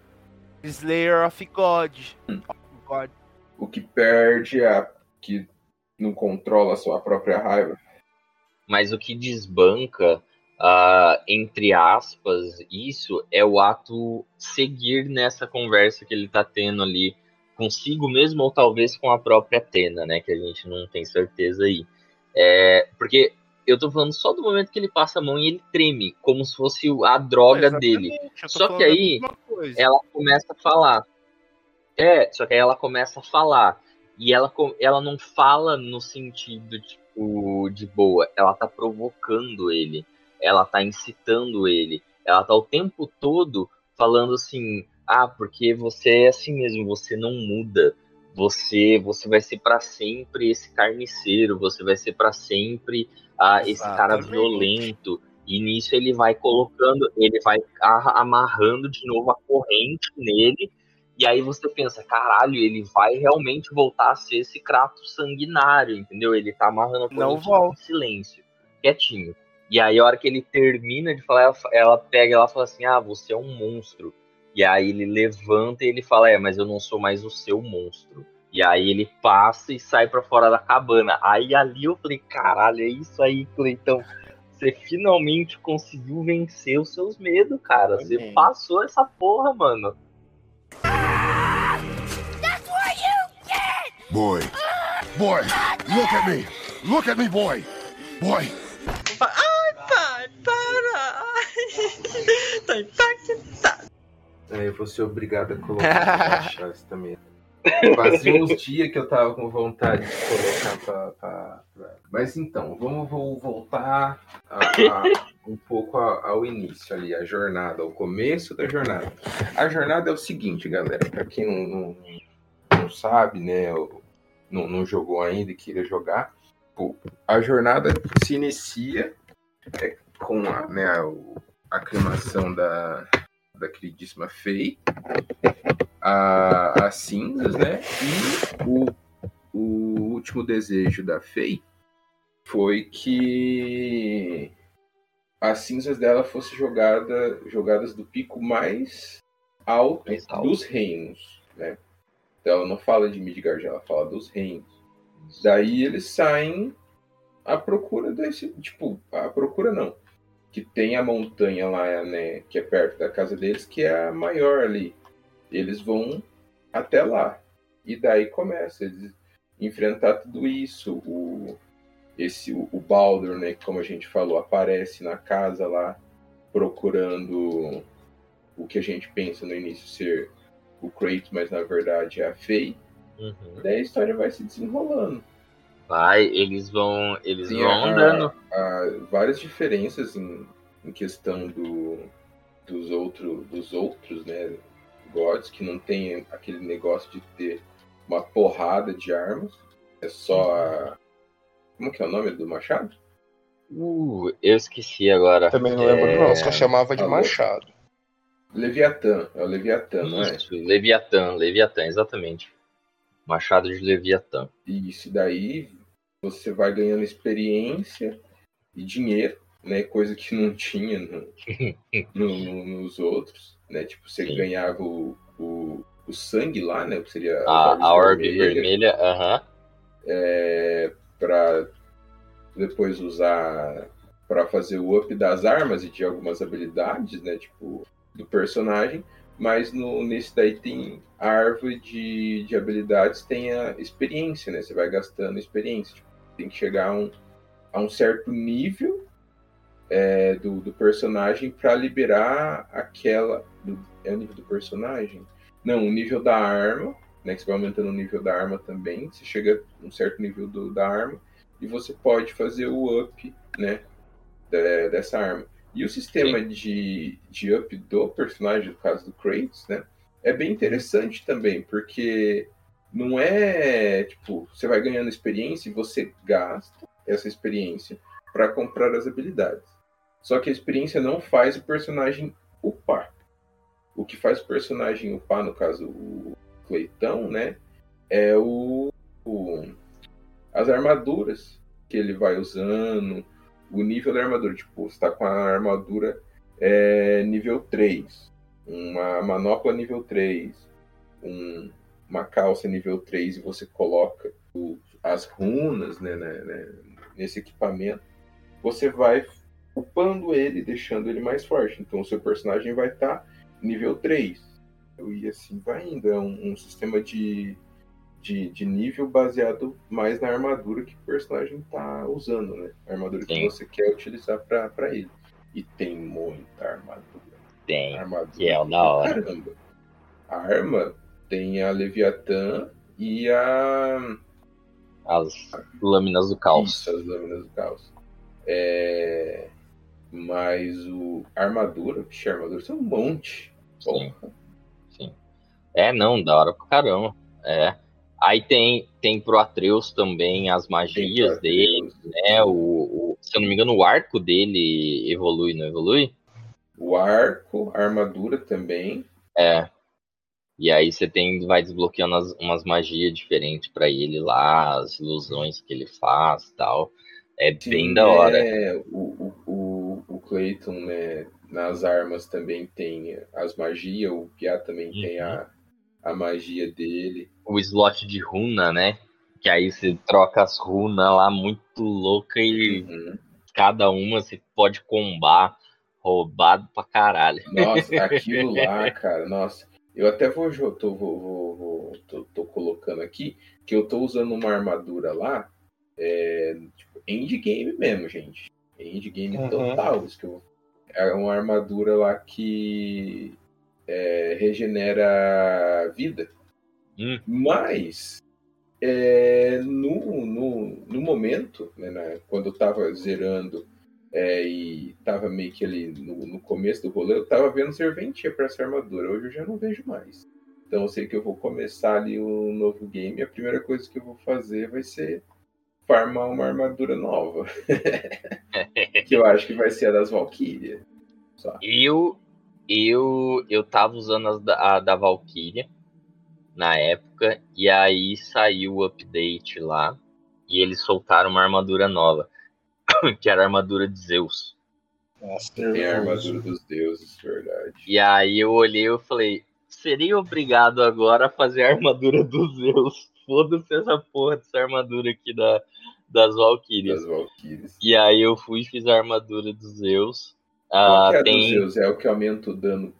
Slayer of God. Hum. God. O que perde é a que não controla a sua própria raiva. Mas o que desbanca, ah, entre aspas, isso é o ato seguir nessa conversa que ele tá tendo ali consigo mesmo ou talvez com a própria Atena, né? Que a gente não tem certeza aí. É, porque eu tô falando só do momento que ele passa a mão e ele treme, como se fosse a droga Exatamente, dele. Só que aí, ela começa a falar. É, só que aí ela começa a falar. E ela, ela não fala no sentido, tipo, de boa. Ela tá provocando ele. Ela tá incitando ele. Ela tá o tempo todo falando assim: ah, porque você é assim mesmo, você não muda. Você, você vai ser pra sempre esse carniceiro, você vai ser pra sempre ah, esse cara violento. E nisso ele vai colocando, ele vai amarrando de novo a corrente nele. E aí você pensa, caralho, ele vai realmente voltar a ser esse Kratos sanguinário, entendeu? Ele tá amarrando a corrente em silêncio, quietinho. E aí a hora que ele termina de falar, ela, ela pega e ela fala assim, ah, você é um monstro. E aí ele levanta e ele fala, é, mas eu não sou mais o seu monstro. E aí ele passa e sai pra fora da cabana. Aí ali eu falei, caralho, é isso aí, Cleitão. Você finalmente conseguiu vencer os seus medos, cara. Você Amém. passou essa porra, mano. Boy. Boy, look at me. Look at me, boy. Boy. Ai, pai, para! <laughs> Tô impactado. Eu vou ser obrigado a colocar <laughs> isso também. Fazia uns dias que eu tava com vontade de colocar pra. pra- pra- Mas então, vamos vou voltar a- a- um pouco a- ao início ali, a jornada, ao começo da jornada. A jornada é o seguinte, galera, pra quem não, não, não sabe, né, ou não, não jogou ainda e queira jogar, a jornada se inicia é, com a, né, a, o- a aclimação da, da queridíssima Faye, a, as cinzas, né? E o, o último desejo da Faye foi que as cinzas dela fossem jogada, jogadas do pico mais alto, Mais alto. dos reinos, né? Então ela não fala de Midgard, ela fala dos reinos. Daí eles saem à procura desse, tipo, à procura não, que tem a montanha lá, né, que é perto da casa deles, que é a maior ali. Eles vão até lá. E daí começa eles enfrentar tudo isso. O esse o, o Baldur, né, que como a gente falou, aparece na casa lá procurando o que a gente pensa no início ser o Kratos, mas na verdade é a Faye. Uhum. Daí a história vai se desenrolando. Vai, eles vão. Eles Tem vão andando. a- várias diferenças em, em questão do, dos, outro, dos outros, né? Gods, que não tem aquele negócio de ter uma porrada de armas. É só a. Como que é o nome do machado? Uh, eu esqueci agora. Também não lembro, É, não. Só chamava de Alô? Machado. Leviatã. É o Leviatã, não é? Isso, Leviatã, Leviatã, exatamente. Machado de Leviatã. E isso daí você vai ganhando experiência e dinheiro, né? Coisa que não tinha no- <laughs> no- no- nos outros, né? Tipo, você Sim. ganhava o, o, o sangue lá, né? Que seria A, a orbe vermelha, aham. é, para depois usar para fazer o up das armas e de algumas habilidades, né? Tipo, do personagem. mas no, nesse daí tem a árvore de, de habilidades, tem a experiência, né? Você vai gastando experiência. Tipo, tem que chegar a um, a um certo nível é, do, do personagem para liberar aquela. Do, é o nível do personagem? Não, o nível da arma, né? Que você vai aumentando o nível da arma também. Você chega a um certo nível do, da arma e você pode fazer o up, né? De, dessa arma. E o sistema de, de up do personagem, no caso do Kratos, né? É bem interessante também, porque não é tipo, você vai ganhando experiência e você gasta essa experiência para comprar as habilidades. Só que a experiência não faz o personagem upar. O que faz o personagem upar, no caso o Cleitão, né? É o, o as armaduras que ele vai usando, o nível da armadura. Tipo, você está com a armadura é, nível 3, uma manopla nível 3, um, uma calça nível 3 e você coloca o, as runas né, né, né, nesse equipamento, você vai upando ele, deixando ele mais forte. Então o seu personagem vai estar tá nível 3. E assim vai indo. É um, um sistema de de, de nível baseado mais na armadura que o personagem tá usando, né? A armadura Sim. que você quer utilizar para ele. E tem muita armadura. Tem. Armadura. Que é o da hora. Caramba. A arma tem a Leviatã e a. As lâminas do caos. Isso, as lâminas do caos. É... Mas o armadura, a armadura tem um monte. Sim. Sim. É, não, da hora pra caramba. É. Aí tem, tem pro Atreus também as magias dele, né? O, o, se eu não me engano, o arco dele evolui, não evolui? O arco, a armadura também. É. E aí você tem, vai desbloqueando as, umas magias diferentes para ele lá, as ilusões que ele faz tal. É Sim, bem da hora. É, o, o, o Clayton, né? Nas armas também tem as magias, o Pia também uhum. tem a, a magia dele o slot de runa, né? Que aí você troca as runas lá muito louca e uhum. cada uma você pode combar roubado pra caralho. Nossa, <laughs> aquilo lá, cara, nossa. Eu até vou, tô, vou, vou, vou tô, tô, colocando aqui que eu tô usando uma armadura lá, é, tipo, endgame mesmo, gente. Endgame uhum. total. Isso que eu, é uma armadura lá que é, regenera vida. Hum. Mas, é, no, no, no momento, né, né, quando eu tava zerando é, e tava meio que ali no, no começo do rolê, eu tava vendo serventia para essa armadura. Hoje eu já não vejo mais. Então eu sei que eu vou começar ali um novo game. A primeira coisa que eu vou fazer vai ser farmar uma armadura nova. <laughs> que eu acho que vai ser a das Valkyria. Eu, eu, eu tava usando da, a da Valkyria na época, e aí saiu o update lá, e eles soltaram uma armadura nova, <laughs> que era a armadura de Zeus. Nossa, tem a armadura dos deuses, verdade. E aí eu olhei e falei, seria obrigado agora a fazer a armadura dos Zeus. Foda-se essa porra dessa armadura aqui da, das Valkyrias. Das Valkyrias. E aí eu fui e fiz a armadura dos Zeus. Qual ah, é tem... dos Zeus? É o que aumenta o dano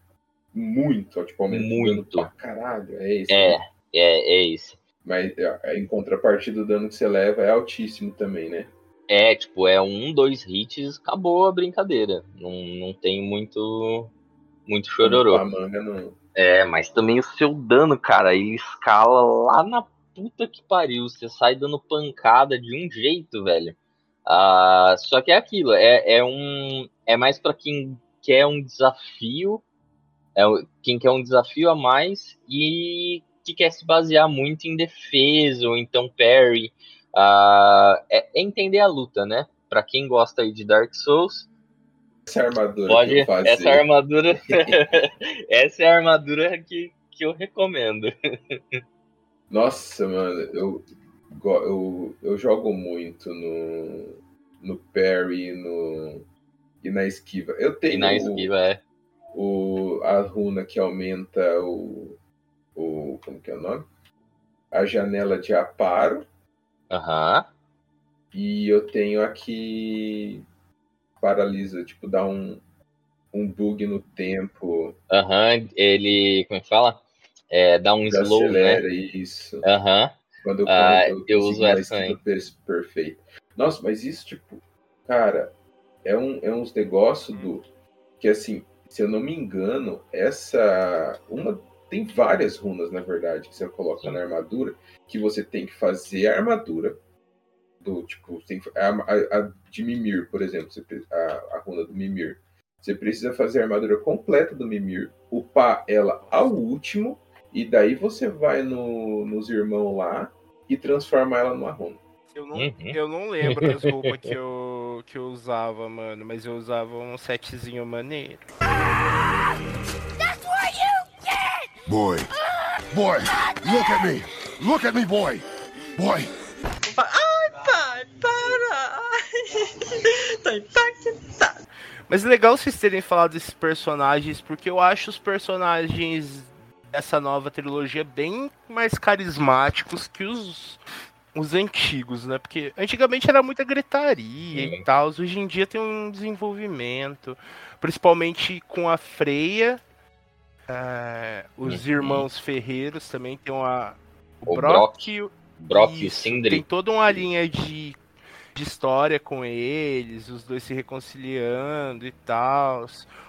muito, tipo, muito pra caralho. É isso. É, né? é, é isso. Mas em contrapartida, o dano que você leva é altíssimo também, né? É, tipo, é um, dois hits, acabou a brincadeira. Não, não tem muito. Muito chororô. A manga não. É, mas também o seu dano, cara, ele escala lá na puta que pariu. Você sai dando pancada de um jeito, velho. Uh, só que é aquilo, é, é um. É mais para quem quer um desafio é quem quer um desafio a mais e que quer se basear muito em defesa ou então parry. Uh, é, é, entender a luta, né? Para quem gosta aí de Dark Souls, essa armadura pode, essa armadura, <laughs> essa é a armadura que, que eu recomendo. Nossa, mano, eu, eu, eu jogo muito no, no parry no, e na esquiva. Eu tenho e na esquiva, é o, a runa que aumenta o, o. Como que é o nome? A janela de aparo. Aham. Uhum. E eu tenho aqui. Paralisa, tipo, dá um. um bug no tempo. Aham, ele. Como é que fala? É, dá um slow, né? acelera isso. Aham. Quando eu, Ah, quando eu consigo uso essa per- perfeito. Nossa, mas isso, tipo, cara, é, um, é uns negócios do. Que assim, se eu não me engano, essa. Uma. Tem várias runas, na verdade, que você coloca na armadura, que você tem que fazer a armadura. Do tipo, tem, a, a, a de Mimir, por exemplo, você a, a runa do Mimir. Você precisa fazer a armadura completa do Mimir, upar ela ao último, e daí você vai no, nos irmãos lá e transforma ela numa runa. Eu não, Uhum. eu não lembro das <laughs> roupas que eu, que eu usava, mano, mas eu usava um setzinho maneiro. Boy. Boy, look at me. Look at me, boy. Boy. Ai, pai, para! <laughs> Tô impactado. Mas é legal vocês terem falado desses personagens, porque eu acho os personagens dessa nova trilogia bem mais carismáticos que os, os antigos, né? Porque antigamente era muita gritaria e tal, hoje em dia tem um desenvolvimento, principalmente com a Freia, é, os Uhum. irmãos Ferreiros também tem uma. O, O Brock, Brock, e o- Brock e o isso, Sindri. Tem toda uma linha de, de história com eles, os dois se reconciliando e tal.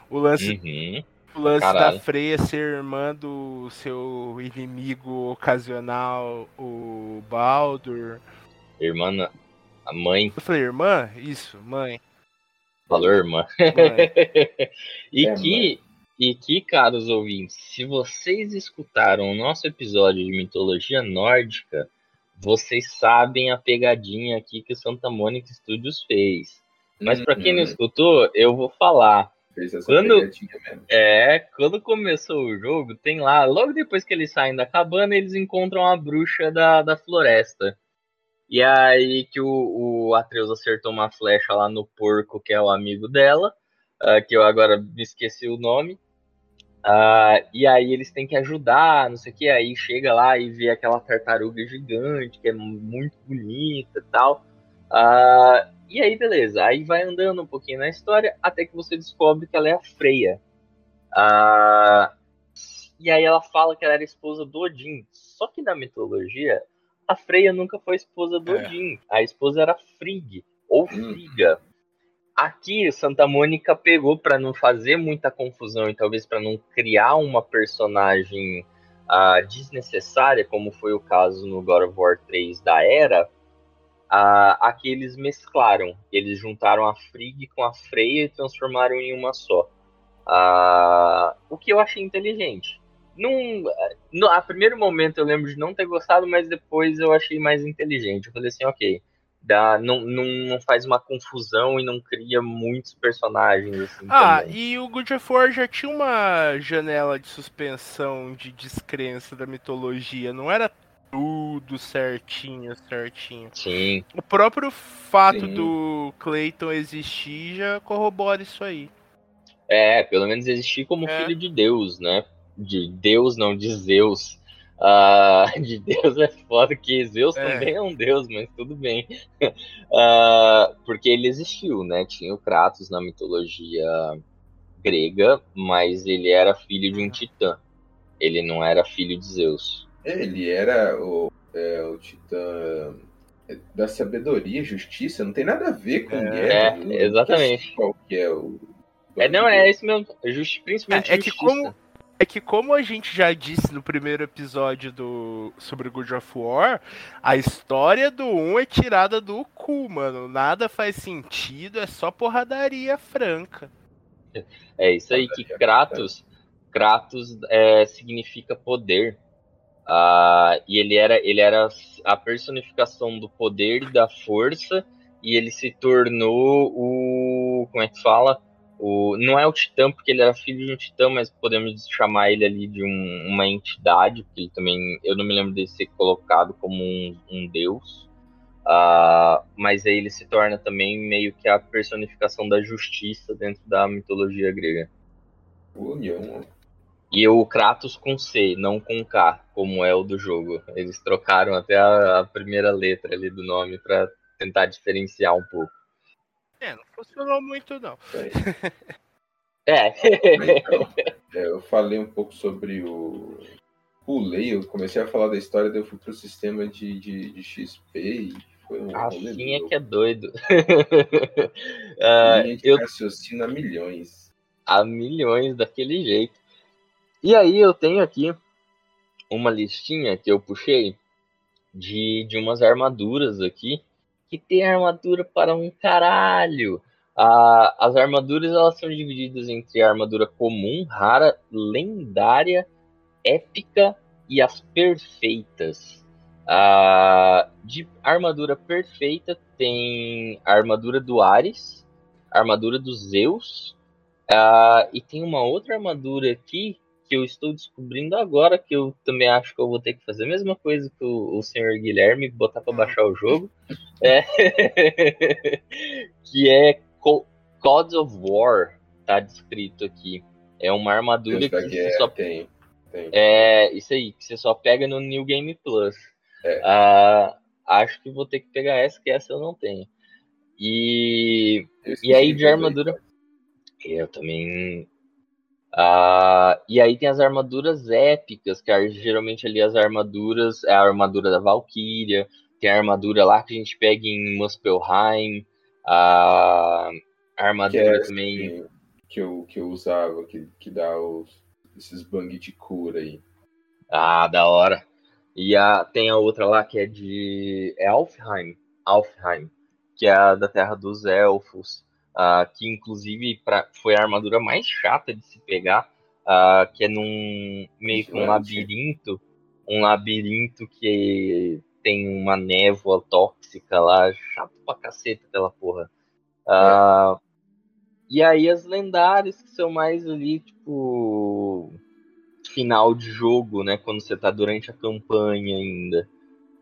O lance, Uhum. o lance caralho. da Freya ser irmã do seu inimigo ocasional, o Baldur. Irmã, na- a mãe, Eu falei, irmã? Isso, mãe. falou irmã. mãe. <laughs> E É, que, e que, caros ouvintes, se vocês escutaram o nosso episódio de mitologia nórdica, vocês sabem a pegadinha aqui que o Santa Mônica Studios fez. Mas pra quem não Uhum. escutou, eu vou falar. Fez essa Quando-. É, quando começou o jogo, tem lá, logo depois que eles saem da cabana, eles encontram a bruxa da, da floresta. E aí que o, o Atreus acertou uma flecha lá no porco, que é o amigo dela, ah, que eu agora me esqueci o nome. Ah, e aí eles têm que ajudar, não sei o que, aí chega lá e vê aquela tartaruga gigante, que é muito bonita e tal. Ah, e aí, beleza. Aí vai andando um pouquinho na história até que você descobre que ela é a Freya. Ah, e aí ela fala que ela era esposa do Odin. Só que na mitologia, a Freya nunca foi esposa do É. Odin. A esposa era Frigg, ou Friga. Aqui, Santa Mônica pegou para não fazer muita confusão e talvez para não criar uma personagem ah, desnecessária, como foi o caso no God of War 3 da Era, ah, aqui eles mesclaram. Eles juntaram a Frigg com a Freya e transformaram em uma só. Ah, o que eu achei inteligente. Num, no, a primeiro momento eu lembro de não ter gostado, mas depois eu achei mais inteligente. Eu falei assim, ok, dá, não, não, não faz uma confusão e não cria muitos personagens. Assim, Ah, também. e o God of War já tinha uma janela de suspensão de descrença da mitologia, não era tudo certinho, certinho. Sim, O próprio fato Sim. do Clayton existir já corrobora isso aí. é, pelo menos existir como É. filho de Deus, né? De Deus, não, de Zeus. Ah, <laughs> de Deus é foda, que Zeus É. também é um deus, mas tudo bem. <laughs> Ah, porque ele existiu, né? Tinha o Kratos na mitologia grega, mas ele era filho de um titã. Ele não era filho de Zeus. Ele era o, é, o titã da sabedoria, justiça, não tem nada a ver com É, guerra. Eu não exatamente. Qual que é o. É, não, é isso mesmo. Justi principalmente É, é que justiça. como é que como a gente já disse no primeiro episódio do sobre God of War, a história do 1 é tirada do cu, mano. Nada faz sentido, é só porradaria franca. É isso aí que Kratos, Kratos é, significa poder. Ah, e ele era, ele era a personificação do poder e da força, e ele se tornou o. Como é que fala? O, não é o Titã, porque ele era filho de um Titã, mas podemos chamar ele ali de um- uma entidade, porque ele também. Eu não me lembro dele ser colocado como um, um deus. Ah, mas aí ele se torna também meio que a personificação da justiça dentro da mitologia grega. E o Kratos com C, não com K, como é o do jogo. Eles trocaram até a, a primeira letra ali do nome pra tentar diferenciar um pouco. É, não funcionou muito não. É. Então, <laughs> é, eu falei um pouco sobre o. Pulei, eu comecei a falar da história, daí eu fui pro sistema de, de, de XP e foi um Assim é que é doido. <laughs> De eu raciocínio a milhões. a milhões daquele jeito. E aí eu tenho aqui uma listinha que eu puxei de, de umas armaduras aqui, que tem armadura para um caralho. Ah, as armaduras elas são divididas entre armadura comum, rara, lendária, épica e as perfeitas. Ah, de armadura perfeita tem a armadura do Ares, a armadura do Zeus, ah, e tem uma outra armadura aqui que eu estou descobrindo agora, que eu também acho que eu vou ter que fazer a mesma coisa que o, o senhor Guilherme, botar para baixar o jogo. <laughs> É, <laughs> que é Gods of War, tá descrito aqui. É uma armadura que você guerra só tem. tem. é, isso aí, que você só pega no New Game Plus. É. Ah, acho que vou ter que pegar essa, que essa eu não tenho. E, e aí de armadura. Eu também. Ah, e aí tem as armaduras épicas, que é geralmente ali as armaduras. É a armadura da Valkyria, tem a armadura lá que a gente pega em Muspelheim. A a Que armadura é também. que, eu, que eu usava, que, que dá os, esses bang de cura aí. Ah, da hora. E a, tem a outra lá que é de Elfheim, Alfheim, que é a da Terra dos Elfos, ah, que inclusive pra, foi a armadura mais chata de se pegar, ah, que é num meio que um labirinto, um labirinto que tem uma névoa tóxica lá, chato pra caceta aquela porra. Ah, E aí as lendárias que são mais ali, tipo final de jogo, né? Quando você tá durante a campanha ainda.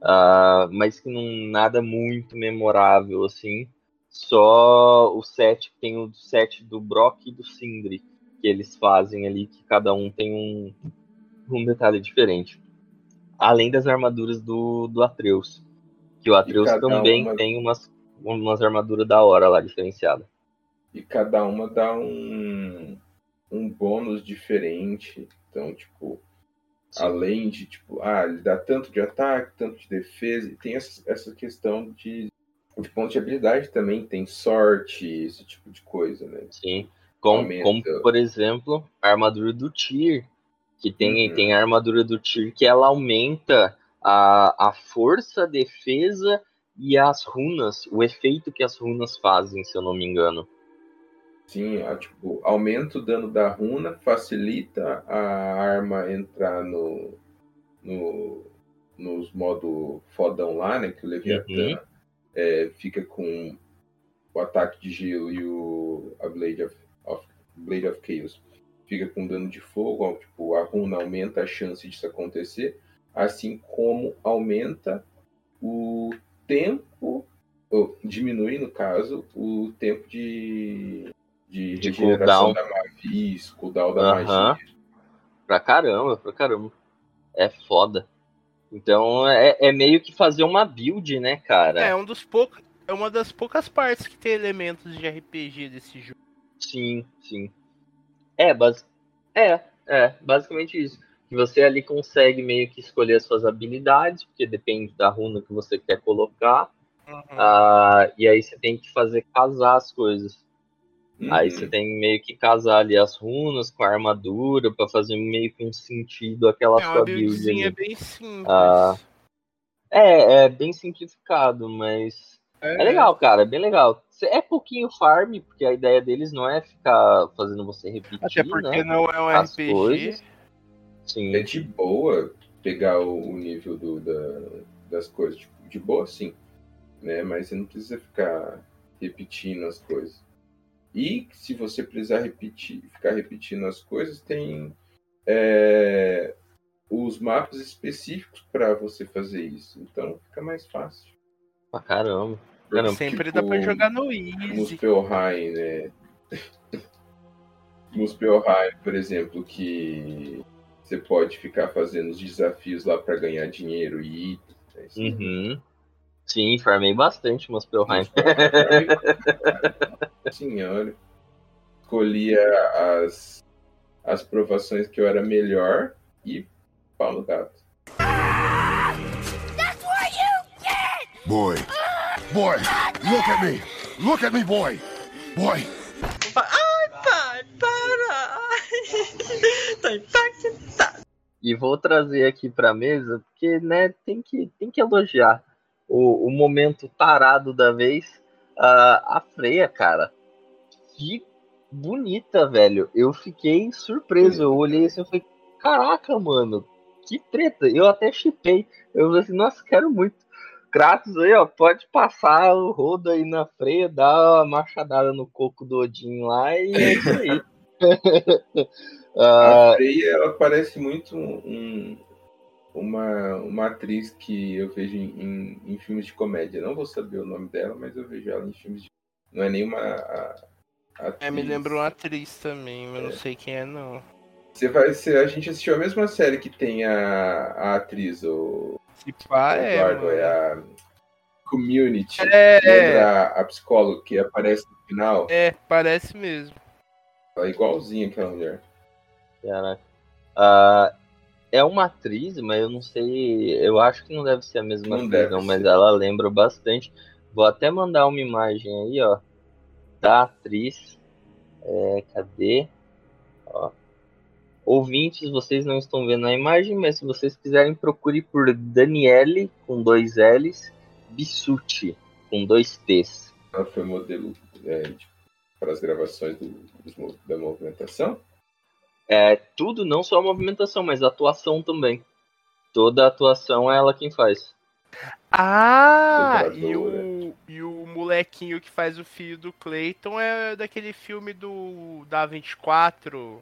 Ah, mas que não nada muito memorável, assim. Só o set, tem o set do Brock e do Sindri, que eles fazem ali, que cada um tem um, um detalhe diferente. Além das armaduras do, do Atreus. Que o Atreus também uma- tem umas, umas armaduras da hora lá, diferenciadas. E cada uma dá um, um bônus diferente. Então, tipo, Sim. além de, tipo, ah, ele dá tanto de ataque, tanto de defesa, e tem essa, essa questão de, de ponto de habilidade também, tem sorte, esse tipo de coisa, né? Sim. Como, Aumenta. como, por exemplo, a armadura do Tyr. Que tem, Uhum. tem a armadura do Tyr que ela aumenta a, a força, a defesa e as runas. O efeito que as runas fazem, se eu não me engano. Sim, ah, tipo, aumenta o dano da runa, facilita a arma entrar no, no nos modo fodão lá, né? Que o Leviatã Uhum. É, fica com o ataque de gelo e o a Blade of, of- Blade of Chaos fica com dano de fogo, tipo, a runa aumenta a chance disso acontecer, assim como aumenta o tempo, ou diminui no caso, o tempo de, de, De regeneração cooldown. da magia, isso, cooldown da Aham. magia. Pra caramba, pra caramba. É foda. Então é, é meio que fazer uma build, né, cara? É um dos poucos. É uma das poucas partes que tem elementos de RPG desse jogo. Sim, sim. É, bas... é, é, basicamente isso. Que você ali consegue meio que escolher as suas habilidades, porque depende da runa que você quer colocar. Uhum. Ah, e aí você tem que fazer casar as coisas. Aí Uhum. você tem meio que casar ali as runas com a armadura pra fazer meio que um sentido aquela é sua build ali. bem simples. Ah, É, é bem simplificado, mas é legal, cara, é bem legal. É pouquinho farm, porque a ideia deles não é ficar fazendo você repetir, Até porque né? não é um as RPG. coisas. Sim. É de boa pegar o, o nível do, da- das coisas. Tipo, de boa, sim. Né? Mas você não precisa ficar repetindo as coisas. E se você precisar repetir, ficar repetindo as coisas, tem é, os mapas específicos para você fazer isso. Então fica mais fácil. Pra caramba. Caramba. Sempre Tipo, dá pra jogar no Easy. Muspelheim, né? <laughs> Muspelheim, por exemplo, que você pode ficar fazendo os desafios lá para ganhar dinheiro e itens. né? Isso Uhum. Sim, farmei bastante Muspelheim. Senhora. escolhia as, as provações que eu era melhor e pau no gato. Boy. Boy, look at me. Look at me, boy. Boy. Ai, pai, para! <laughs> Tô impactado. E vou trazer aqui pra mesa, porque, né, tem que, tem que elogiar o, o momento tarado da vez. a a Freia, cara, que bonita, velho. Eu fiquei surpreso. Eu olhei assim e falei, caraca, mano, que treta. Eu até chipei. Eu falei assim, nossa, quero muito. Kratos aí, ó, pode passar o rodo aí na freia, dar uma machadada no coco do Odin lá e é isso aí. <laughs> A Ah, Freya, ela parece muito um, uma, uma atriz que eu vejo em, em, em filmes de comédia. Não vou saber o nome dela, mas eu vejo ela em filmes de. Não é nenhuma a- atriz. É, me lembra uma atriz também, mas não sei quem é não. Você vai, você, a gente assistiu a mesma série que tem a, a atriz, o Se pá, é, Eduardo, mano. é a Community. É. Lembra a, a psicóloga que aparece no final? É, parece mesmo. Ela é igualzinha aquela mulher. Caraca. Ah, é uma atriz, mas eu não sei. Eu acho que não deve ser a mesma Não atriz, não, mas ela lembra bastante. Vou até mandar uma imagem aí, ó, da atriz. É, cadê? Ó. Ouvintes, vocês não estão vendo a imagem, mas se vocês quiserem, procure por Daniele, com dois L's, Bissucci, com dois T's. Ela foi modelo é, para as gravações do, da movimentação. É, tudo, não só a movimentação, mas a atuação também. Toda a atuação é ela quem faz. Ah, e o, e o molequinho que faz o filho do Clayton é daquele filme do da 24,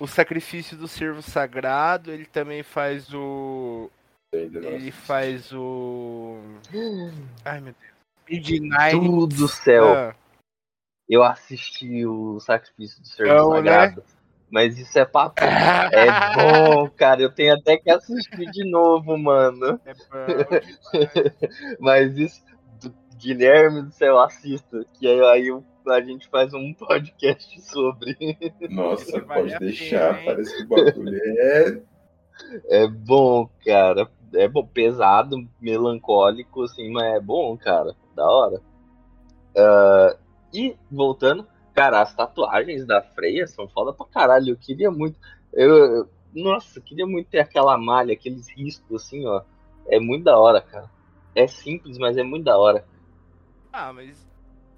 O Sacrifício do Servo Sagrado. Ele também faz o. Ele faz o. <gasps> Ai meu Deus. Midnight. Tudo do céu. Ah, Eu assisti o Sacrifício do Servo Não, né? Mas isso é papo. É bom, cara. Eu tenho até que assistir de novo, mano. é bom. <laughs> Mas isso. do Guilherme do céu, assista. Que aí, aí eu- a gente faz um podcast sobre. Nossa, Vale pode deixar. pena, parece que o bagulho é. É bom, cara. É bom, pesado, melancólico, assim, mas é bom, cara. Da hora. Ah, e, voltando, cara, as tatuagens da Freya são foda pra caralho. Eu queria muito. Eu, eu- nossa, eu queria muito ter aquela malha, aqueles riscos, assim, ó. É muito da hora, cara. É simples, mas é muito da hora. Ah, mas.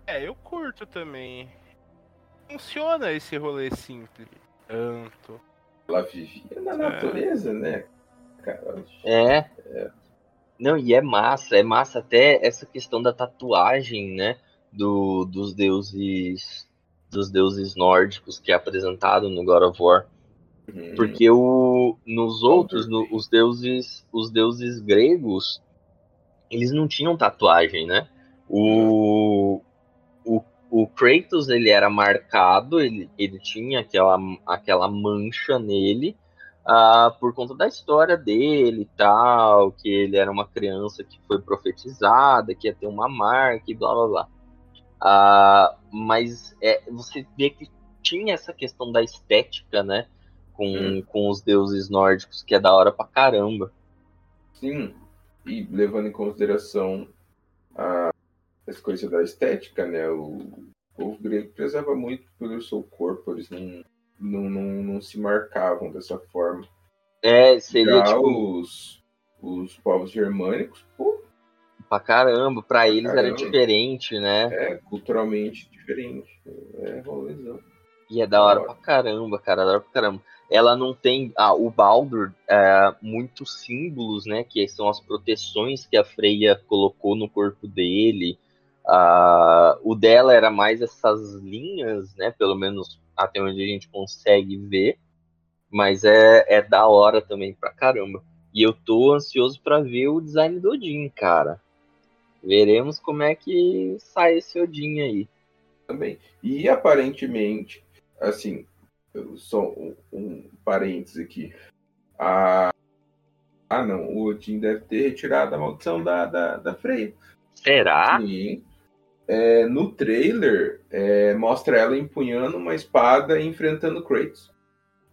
É, eu curto também. Funciona esse rolê simples. Tanto. Ela vivia na natureza, né? Cara, É. Não, e é massa, é massa até essa questão da tatuagem, né? Do, dos deuses dos deuses nórdicos que é apresentado no God of War. Uhum. Porque o, nos outros, no- os deuses os deuses gregos, eles não tinham tatuagem, né? O, o, o Kratos, ele era marcado, ele, ele tinha aquela, aquela mancha nele, ah, por conta da história dele e tal, que ele era uma criança que foi profetizada, que ia ter uma marca e blá blá blá. Ah, mas é, você vê que tinha essa questão da estética, né? Com, Hum. com os deuses nórdicos, que é da hora pra caramba. Sim, e levando em consideração a, as coisas da estética, né? O povo grego prezava muito pelo seu corpo, eles não, não, não, não se marcavam dessa forma. É, seria Já tipo, os, os povos germânicos, pô, pra caramba, pra eles era caramba. diferente, né? é culturalmente diferente. É rolezão. E é da hora pra caramba, cara, da hora pra caramba. Ela não tem. Ah, o Baldur, é, muitos símbolos, né? Que são as proteções que a Freya colocou no corpo dele. Ah, o dela era mais essas linhas, né? Pelo menos até onde a gente consegue ver. Mas é, é da hora também pra caramba. E eu tô ansioso pra ver o design do Odin, cara. Veremos como é que sai esse Odin aí. também. E aparentemente, assim, só um, um parênteses aqui. Ah, ah, não, o Odin deve ter retirado a maldição da, da, da Freya. Será? Sim. É, no trailer, é, mostra ela empunhando uma espada e enfrentando Kratos.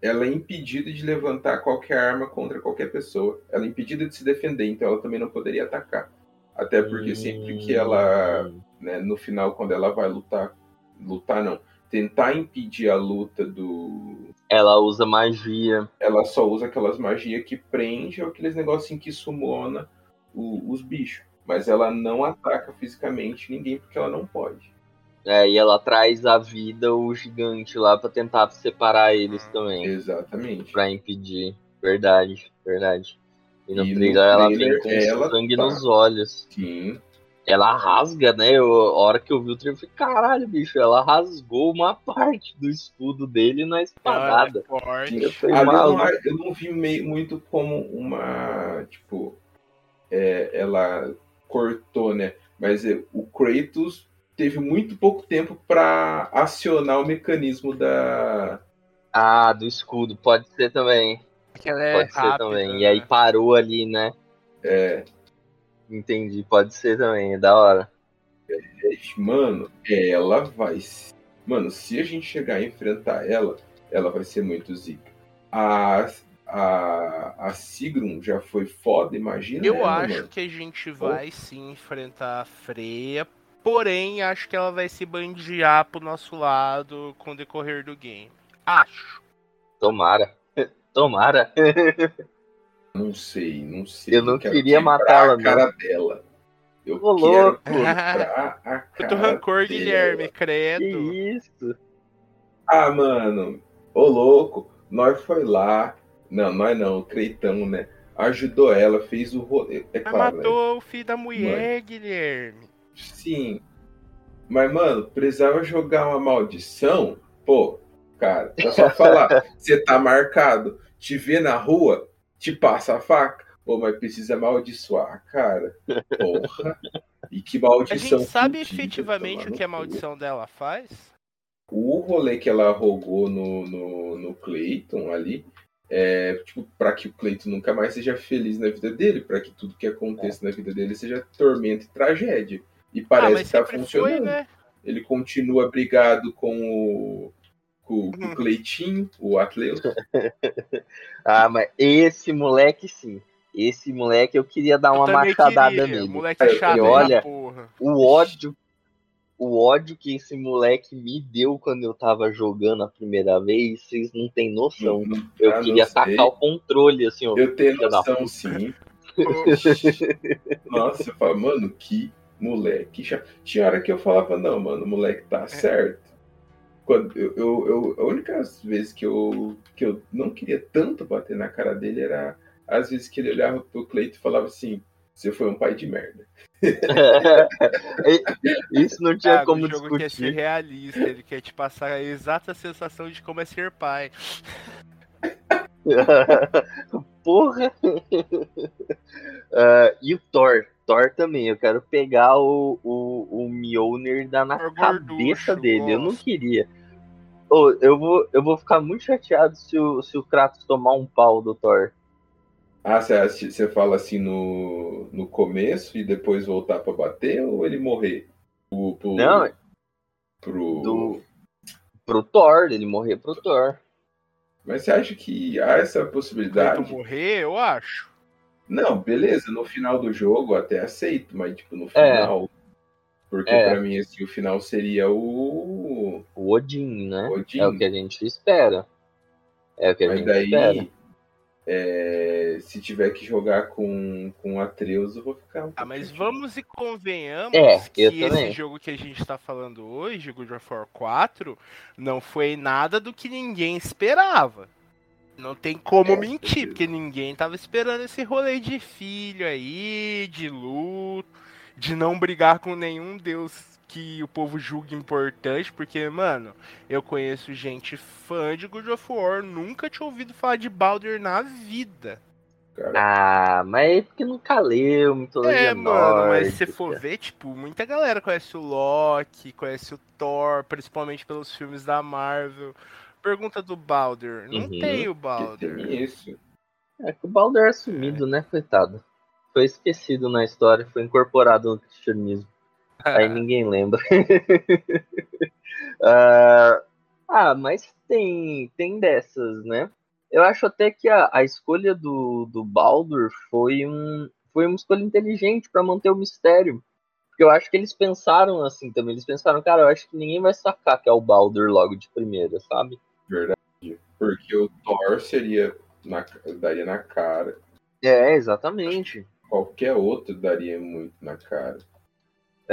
Ela é impedida de levantar qualquer arma contra qualquer pessoa. Ela é impedida de se defender, então ela também não poderia atacar. Até porque sempre que ela, né, no final, quando ela vai lutar, lutar não, tentar impedir a luta do. Ela usa magia. Ela só usa aquelas magias que prende ou aqueles negocinhos que sumona o, os bichos. Mas ela não ataca fisicamente ninguém porque ela não pode. É, e ela traz à vida o gigante lá pra tentar separar eles também. Exatamente. Pra impedir. Verdade, verdade. E no E no trailer ela trailer, vem com ela sangue tá- nos olhos. Sim. Ela rasga, né? Eu, a hora que eu vi o trailer, eu falei, caralho, bicho, ela rasgou uma parte do escudo dele na é espadada. forte. Eu falei, não, eu não vi meio, muito como uma. Tipo. é, ela cortou, né? Mas é, o Kratos teve muito pouco tempo pra acionar o mecanismo da. Ah, do escudo, pode ser também. Que ela é Pode ser rápida, também. E né? aí parou ali, né? É, Entendi, pode ser também, é da hora. mano, ela vai. se- Mano, se a gente chegar a enfrentar ela, ela vai ser muito zica. A, a, a Sigrun já foi foda, imagina. Eu ela, acho mano. que a gente vai sim enfrentar a Freya, porém acho que ela vai se bandear pro nosso lado com o decorrer do game. Acho. Tomara. Tomara. Não sei, não sei. Eu não quero queria matá-la, a cara dela. Eu Ô, quero louco. quebrar a <laughs> cara Quanto rancor, dela. Guilherme, Que credo. isso? Ah, mano, ô louco, nós foi lá. Não, nós não, o Creitão, né? Ajudou ela, fez o rolê. É claro, né? matou o filho da mulher, Guilherme. Sim. Mas, mano, precisava jogar uma maldição? Pô, cara, é só falar. Você tá marcado, te vê na rua, te passa a faca. Pô, mas precisa amaldiçoar, cara. Porra. E que A maldição. gente sabe fudida, efetivamente o que a maldição dela faz? O rolê que ela rogou no, no, no Clayton ali é tipo para que o Clayton nunca mais seja feliz na vida dele, para que tudo que aconteça na vida dele seja tormento e tragédia. E ah, parece mas que tá funcionando. foi, né? Ele continua brigado com o, com, com Uhum. o Cleitinho, o Atleus. <laughs> Ah, mas esse moleque sim. Esse moleque eu queria dar uma machadada queria, nele. Moleque chato da olha, porra. O ódio. O ódio que esse moleque me deu quando eu tava jogando a primeira vez, vocês não têm noção. Não- Eu queria tacar o controle, assim, ó. Eu tenho noção, sim. <laughs> Nossa, eu falo, mano, que moleque chato. Tinha hora que eu falava, não, mano, o moleque tá certo. Quando eu, eu, eu- a única vez que eu, que eu não queria tanto bater na cara dele era às vezes que ele olhava pro Cleito e falava assim: Você foi um pai de merda. <laughs> Isso não tinha Thiago, como o jogo quer ser discutir. realista, ele quer te passar a exata sensação de como é ser pai. <laughs> Porra! <laughs> Ah, e o Thor? Thor também. Eu quero pegar o, o, o Mjolnir da na Thor cabeça gorducho, dele. Eu não queria. Ô, eu, vou, eu vou ficar muito chateado se o, se o Kratos tomar um pau do Thor. Ah, você, fala assim no, no começo e depois voltar pra bater ou ele morrer? Pro, pro, Não, pro... do, pro Thor, ele morrer pro Thor. Mas você acha que há essa Cleiton possibilidade? morrer, eu acho. Não, beleza, no final do jogo eu até aceito, mas tipo, no É. final. Porque É. pra mim assim, o final seria o O Odin, né? Odin. É o que a gente espera. É o que a Mas gente espera. É, se tiver que jogar com, com Atreus, eu vou ficar um Ah, mas vamos e convenhamos É, que esse também. jogo que a gente tá falando hoje, God of War 4, não foi nada do que ninguém esperava. Não tem como É, mentir, certeza. porque ninguém tava esperando esse rolê de filho aí, de luto, de não brigar com nenhum deus que o povo julga importante, porque, mano, eu conheço gente fã de God of War, nunca tinha ouvido falar de Baldur na vida. cara. Ah, mas é porque nunca leu mitologia É, mano, mas se você for ver, tipo, muita galera conhece o Loki, conhece o Thor, principalmente pelos filmes da Marvel. Pergunta do Baldur. Não Uhum. tem o Baldur. tem isso. É que o Baldur é sumido, né, coitado? Foi esquecido na história, foi incorporado no cristianismo. Aí <laughs> ninguém lembra. <laughs> Ah, ah, mas tem, tem dessas, né? Eu acho até que a, a escolha do, do Baldur foi, um, foi uma escolha inteligente para manter o mistério. Porque eu acho que eles pensaram assim também. Eles pensaram, cara, eu acho que ninguém vai sacar que é o Baldur logo de primeira, sabe? Verdade. Porque o Thor seria. Na, daria na cara. É, exatamente. Qualquer outro daria muito na cara.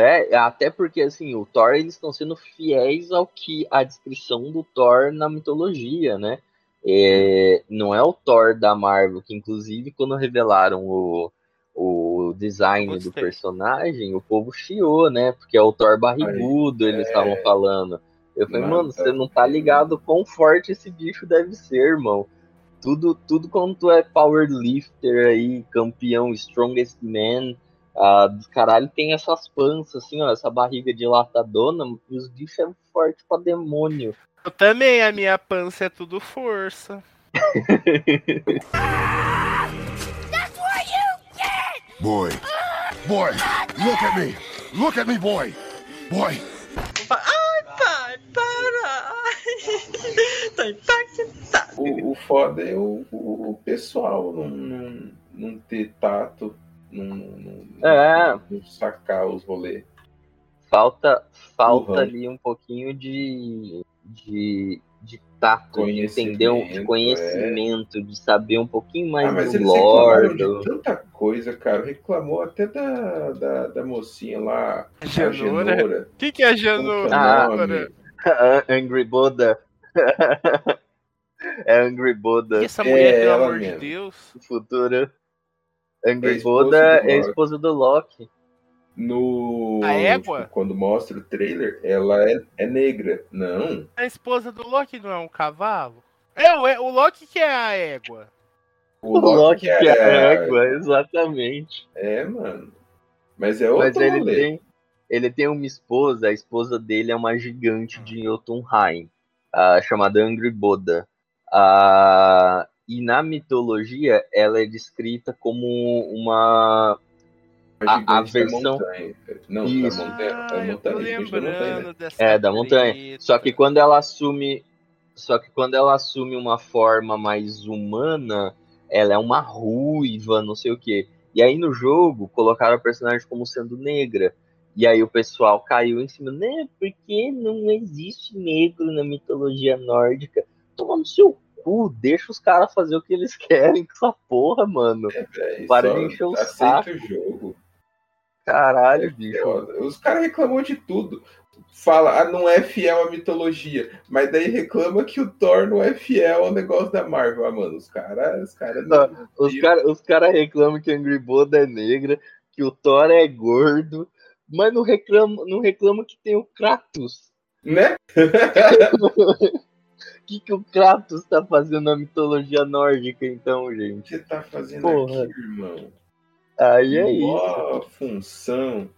É, até porque assim, o Thor eles estão sendo fiéis ao que a descrição do Thor na mitologia, né? É, não é o Thor da Marvel, que inclusive quando revelaram o, o design do Gostei. personagem, o povo chiou, né? Porque é o Thor barrigudo, Aí, eles é. estavam falando. Eu falei, mano, você não tá ligado quão forte esse bicho deve ser, irmão. Tudo, tudo quando tu é powerlifter aí, campeão, strongest man, ah, dos caralho, tem essas panças, assim, ó, essa barriga dilatadona, e os bichos é forte pra demônio. Eu também, a minha pança é tudo força. Boy. Boy, look at me. Look at me, boy. Boy. Ai, pai, para! <laughs> Tô impactado. O, o foda é o, o, o pessoal não, não, não ter tato, não, não, É. não sacar os rolês. Falta, falta Uhum. ali um pouquinho de, de, de tato, de entender, um, de Conhecimento, conhecimento, de saber um pouquinho mais Ah, mas do eles lore. de do- tanta coisa, cara. Reclamou até da, da, da mocinha lá, a? Genora. O que, que é Como que é Ah? <laughs> Angry Buddha. <laughs> é Angry Buddha. Que essa mulher, É, pelo amor de mesmo. Deus. Futura. É a do é a Loki. esposa do Loki. No. A égua? tipo, quando mostra o trailer, ela é, é negra. Não. A esposa do Loki não é um cavalo? É, o, é, o Loki que é a égua. O, <laughs> O Loki que é a é égua, exatamente. É, mano. Mas é Mas outro ele rolê. tem, ele tem uma esposa, a esposa dele é uma gigante de Jotunheim, ah, chamada Angry Buddha. Ah, e na mitologia, ela é descrita como uma. A- a versão- Da montanha. Não, Isso. da montanha. Ah, da eu montanha, da montanha, É, da montanha. treta. Só que quando ela assume. Só que quando ela assume uma forma mais humana, ela é uma ruiva, não sei o quê. E aí no jogo colocaram a personagem como sendo negra. E aí o pessoal caiu em cima, né? Porque não existe negro na mitologia nórdica. Toma no seu cu, deixa os caras fazer o que eles querem com essa porra, mano. É, Para só de encher o saco. o jogo. Caralho, É bicho. Os caras reclamam de tudo. Fala, ah, não é fiel à mitologia. Mas daí reclama que o Thor não é fiel ao negócio da Marvel. Ah, mano, os caras. Os caras. Os caras os cara reclamam que a Angry Buddha é negra, que o Thor é gordo, mas não reclama, não reclama que tem o Kratos. Né? <laughs> <laughs> O que, que o Kratos tá fazendo na mitologia nórdica, então, O gente? que você tá fazendo Porra. aqui, irmão? Aí é isso. Mó função.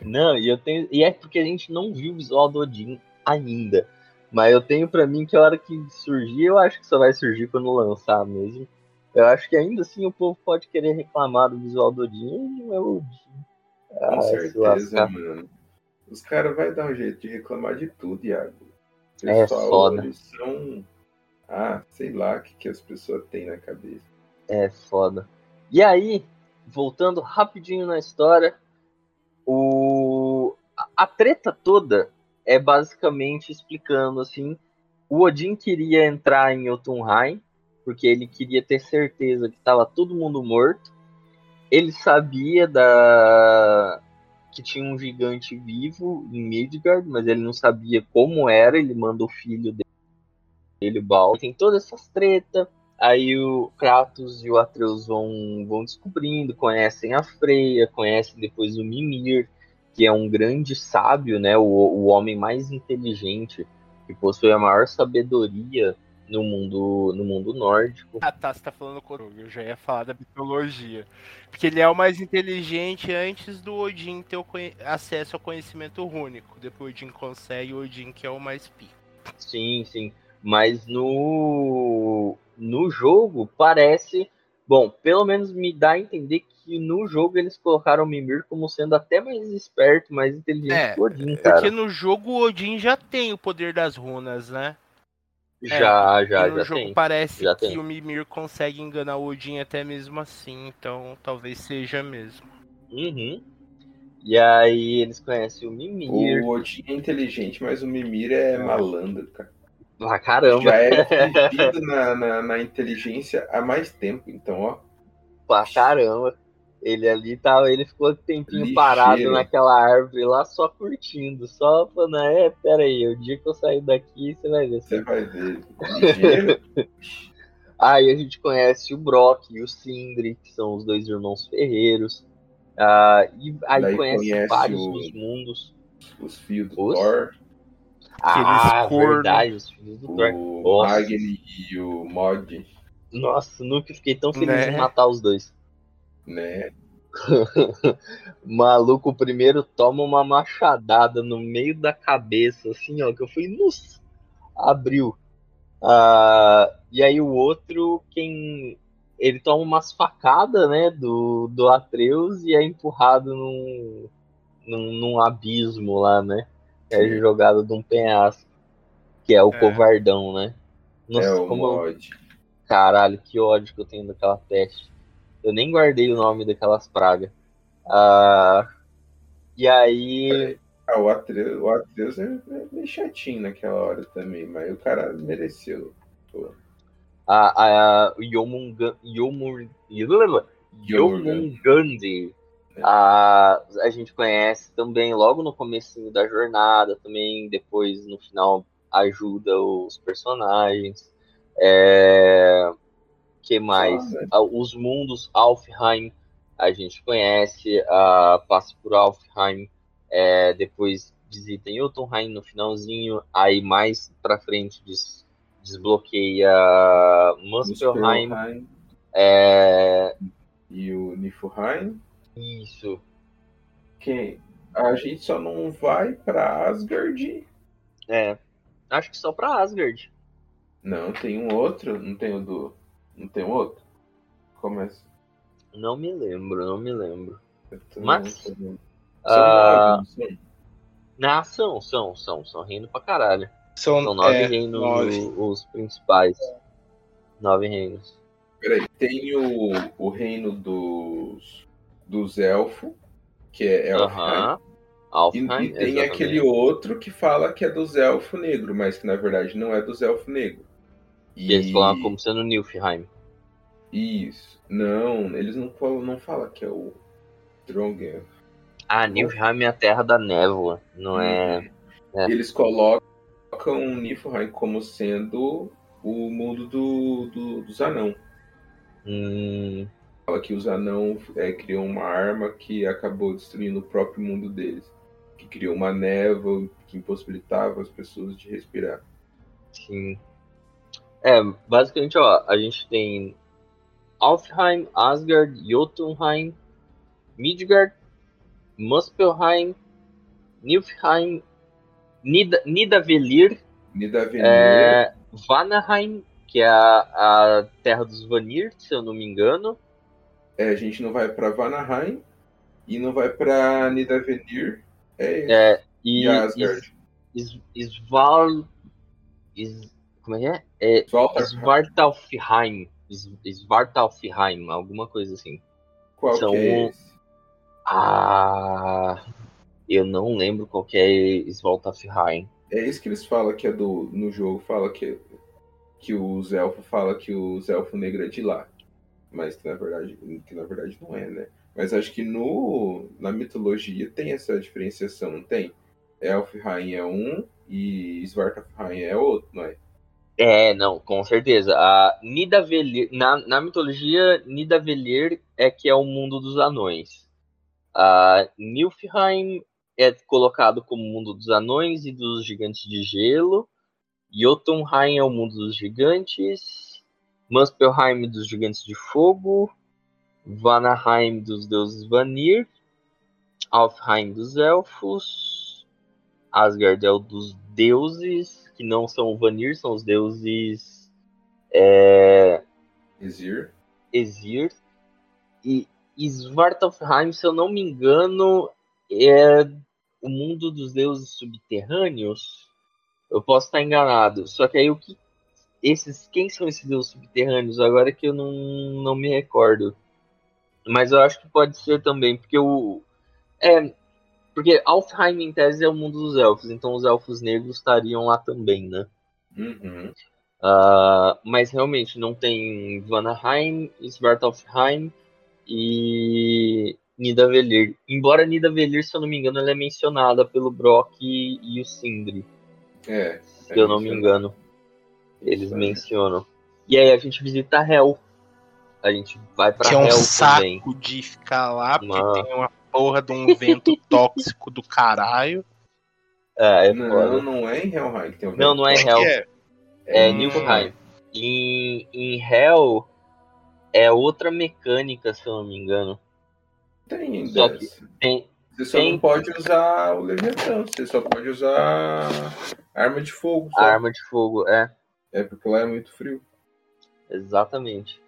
Não, e eu tenho. E é porque a gente não viu o visual do Odin ainda. Mas eu tenho pra mim que a hora que surgir, eu acho que só vai surgir quando lançar mesmo. Eu acho que ainda assim o povo pode querer reclamar do visual do Odin e não é o Odin. Com Ah, certeza, mano. Os caras vão dar um jeito de reclamar de tudo, Iago. É pessoal, foda. eles são. Ah, sei lá o que, que as pessoas têm na cabeça. É foda. E aí, voltando rapidinho na história, o a, a treta toda é basicamente explicando assim, o Odin queria entrar em Jotunheim porque ele queria ter certeza que estava todo mundo morto. Ele sabia da que tinha um gigante vivo em Midgard, mas ele não sabia como era, ele manda o filho dele, o Baal. Tem todas essas tretas. Aí o Kratos e o Atreus vão, vão descobrindo, conhecem a Freya, conhecem depois o Mimir, que é um grande sábio, né? O, o homem mais inteligente, que possui a maior sabedoria no mundo, no mundo nórdico. Ah, tá, você tá falando o Eu já ia falar da mitologia. Porque ele é o mais inteligente antes do Odin ter acesso ao conhecimento rúnico. Depois o Odin consegue, o Odin que é o mais pico. Sim, sim. Mas no, no jogo parece. Bom, pelo menos me dá a entender que no jogo eles colocaram o Mimir como sendo até mais esperto, mais inteligente É, que o Odin, cara. Porque no jogo o Odin já tem o poder das runas, né? Já, já, e no já jogo tem. parece já que tem. o Mimir consegue enganar o Odin até mesmo assim, então talvez seja mesmo. Uhum. E aí eles conhecem o Mimir. O Odin é inteligente, mas o Mimir é malandro, cara. Ah, caramba. Já é <laughs> fugido na, na, na inteligência há mais tempo, então, ó. Pra caramba. Ele ali tava, ele ficou um tempinho Ligeiro. parado naquela árvore lá, só curtindo, só falando, é, pera aí, o dia que eu sair daqui, você vai ver. Você vai ver. <laughs> Aí a gente conhece o Brock e o Sindri, que são os dois irmãos ferreiros. Ah, e aí Daí conhece, conhece vários o- dos mundos. Os fios do Os? Thor, Ah, corno. verdade, os filhos do Thor. o. Magni e o Mod, Nossa, nunca fiquei tão feliz Né? em matar os dois. Né? <laughs> Maluco, primeiro toma uma machadada no meio da cabeça, assim, ó, que eu fui, nossa, abriu. Ah, e aí o outro, quem. Ele toma umas facadas, né, do, do Atreus e é empurrado num, num, num abismo lá, né? É jogado de um penhasco, que é o É. covardão, né? Nossa, é o como eu-. Caralho, que ódio que eu tenho daquela peste. Eu nem guardei o nome daquelas pragas. Ah, e aí. Ah, o Atreus, o Atreus é, é meio chatinho naquela hora também, mas o cara mereceu. Pô. A, a Yomunga- Yomur- Yomungandi. A, a gente conhece também logo no começo da jornada, também depois no final ajuda os personagens. É, que mais? Ah, Os mundos Alfheim a gente conhece, ah, passa por Alfheim, é, depois visita Jotunheim no finalzinho, aí mais pra frente des- desbloqueia Muspelheim. Muspelheim É, e o Niflheim. isso. Que a gente só não vai pra Asgard. É. Acho que só pra Asgard. Não, tem um outro. Não tem o do. Não tem outro? Começa. Não me lembro, não me lembro. São Mas- nove, Ah, não são? são, são, são, reino pra caralho. São, São nove é, reinos nove. os principais. Nove reinos. Peraí, tem o, o reino dos, dos elfos, que é Elfheim. Aham. E, Alfheim, e tem exatamente. aquele outro que fala que é dos elfos negros, mas que na verdade não é dos elfos negros. E eles falam como sendo Nilfheim. Isso. Não, eles não falam, não falam que é o Drongen. Ah, Nilfheim é a terra da névoa, não é? É. Eles colocam Niflheim como sendo o mundo do, do- dos anão. Hum, Fala que os anão é, criou uma arma que acabou destruindo o próprio mundo deles. Que criou uma névoa que impossibilitava as pessoas de respirar. sim. É, basicamente, ó, a gente tem Alfheim, Asgard, Jotunheim, Midgard, Muspelheim, Nilfheim, Nida, Nidavellir, Nidavellir, é, Vanaheim, que é a, a terra dos Vanir, se eu não me engano. é, a gente não vai pra Vanaheim e não vai pra Nidavellir. É isso. É, e e Asgard. Is- Is- Isval. Is, como é que é? É Svartalfheim. Svartalfheim, alguma coisa assim. qual são que é? Ah. Eu não lembro qual que é Svartalfheim. É isso que eles falam que é do. No jogo fala que, que os elfos falam que os elfos negros é de lá. Mas que na verdade, que na verdade não é, né? Mas acho que no, na mitologia tem essa diferenciação, não tem? Elfheim é um e Svartalfheim é outro, não é? É, não, com certeza. A Nidavellir, na, na mitologia, Nidavellir é que é o mundo dos anões. A Nilfheim é colocado como mundo dos anões e dos gigantes de gelo. Jotunheim é o mundo dos gigantes. Muspelheim dos gigantes de fogo. Vanaheim dos deuses Vanir. Alfheim dos elfos. Asgard é o dos deuses, que não são Vanir, são os deuses é, Exir. Exir. E Svartalfheim, se eu não me engano, é o mundo dos deuses subterrâneos. Eu posso estar enganado. Só que aí o que esses quem são esses deuses subterrâneos agora que eu não, não me recordo. Mas eu acho que pode ser também, porque o é porque Alfheim em tese é o mundo dos elfos, então os elfos negros estariam lá também, né? Uhum. Uh, mas realmente não tem Vanaheim, Svartalfheim e Nidavellir. Embora Nidavellir, se eu não me engano, ela é mencionada pelo Brock e, e o Sindri. É. Se eu não me engano. Eles Isso, mencionam. E aí a gente visita Hell. A gente vai pra que é um Hell saco também. de ficar lá, porque tem uma porra de um vento <laughs> tóxico do caralho. É, é Não, foda. não é em Helheim que tem o Não, não é Como Hell. que é? É em. Em, em Hell é outra mecânica, se eu não me engano. Tem, Só dessa. Tem, Você só tem- não pode usar o Leviatã, você só pode usar arma de fogo. Só. a arma de fogo, é, É porque lá é muito frio. exatamente.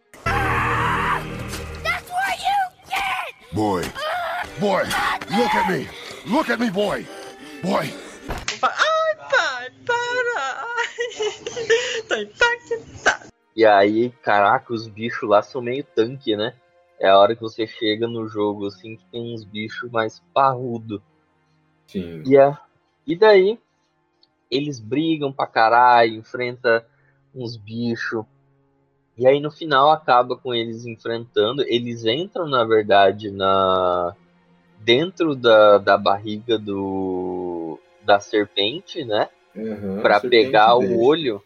Boy. Boy, look at me. Look at me, boy. Boy. Ai, pai, para! <laughs> Tô impactado. E aí, caraca, os bichos lá são meio tanque, né? É a hora que você chega no jogo, assim, que tem uns bichos mais parrudo. Sim. E, é, e daí, eles brigam pra caralho, enfrenta uns bichos. E aí no final acaba com eles enfrentando. Eles entram, na verdade, na dentro da, da barriga do da serpente, né? Uhum, Pra a serpente pegar deixa. o olho.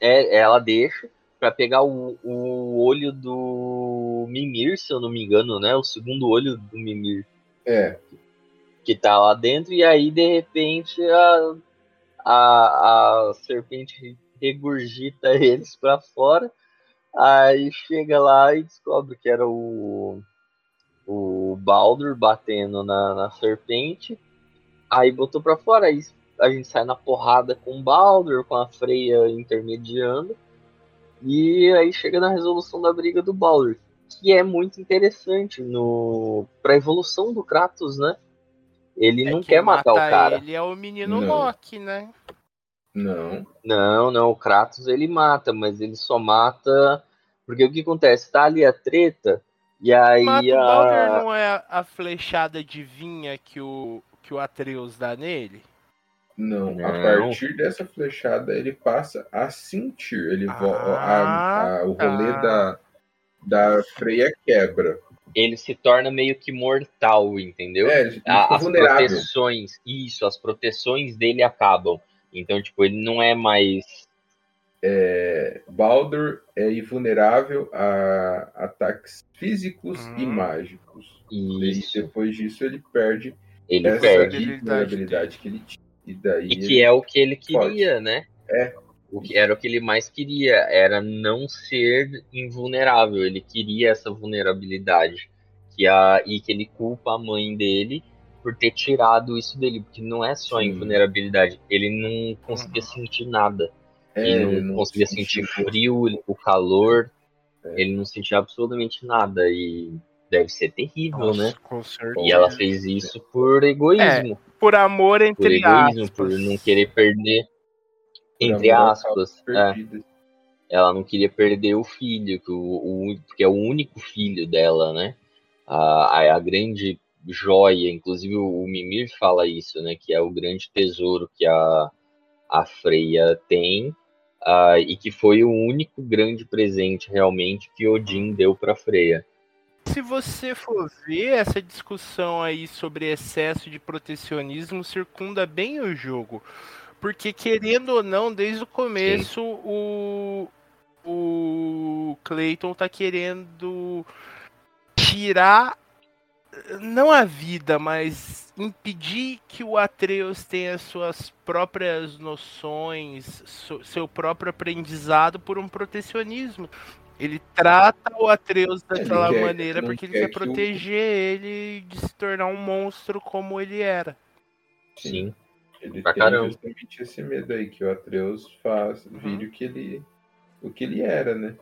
É, ela deixa pra pegar o, o olho do Mimir, se eu não me engano, né? O segundo olho do Mimir É, que tá lá dentro, e aí de repente a, a, a serpente regurgita <laughs> eles pra fora, aí chega lá e descobre que era o, o Baldur batendo na, na serpente, aí botou pra fora, aí a gente sai na porrada com o Baldur, com a Freya intermediando, e aí chega na resolução da briga do Baldur, que é muito interessante no pra evolução do Kratos, né? Ele É, não quer matar o cara. Ele é o menino Não. Loki, né? não. Não, não, o Kratos ele mata, mas ele só mata. Porque o que acontece? Tá ali a treta, e aí Mata o a. Baldur não é a flechada divina que o, que o Atreus dá nele? Não, a Não. partir dessa flechada ele passa a sentir. Ele Ah, a- a- o rolê tá. da, da freia quebra. Ele se torna meio que mortal, entendeu? É, ele A- fica as vulnerável. proteções, isso, as proteções dele acabam. Então, tipo, ele não é mais. É, Baldur é invulnerável a ataques físicos e Hum. mágicos. E Isso, depois disso ele perde ele essa perde. invulnerabilidade que ele tinha. E daí E que é o que ele Pode. queria, né? É. O que era o que ele mais queria, era não ser invulnerável. Ele queria essa vulnerabilidade. Que a, e que ele culpa a mãe dele por ter tirado isso dele. Porque não é só a Sim. invulnerabilidade. Ele não conseguia sentir nada. É, ele não, conseguia sente sentir frio. o calor. É. Ele não sentia absolutamente nada. E deve ser terrível, né? com certeza. E ela fez isso por egoísmo Por amor, por entre egoísmo, aspas. por não querer perder, Por entre aspas, é, ela não queria perder o filho, que, o, o, que é o único filho dela, né? A, a, a grande joia, inclusive o, o Mimir fala isso, né? Que é o grande tesouro que a, a Freya tem. Ah, e que foi o único grande presente realmente que Odin deu para Freya. Se você for ver essa discussão aí sobre excesso de protecionismo, circunda bem o jogo. Porque, querendo ou não, desde o começo, o, o Clayton tá querendo tirar, não a vida, mas impedir que o Atreus tenha suas próprias noções, seu próprio aprendizado por um protecionismo. Ele trata o Atreus daquela quer- maneira porque ele quer quer o- proteger ele de se tornar um monstro como ele era. Sim. Ele Pra tem caramba. justamente esse medo aí, que o Atreus faz, vire o que ele, o que ele era, né?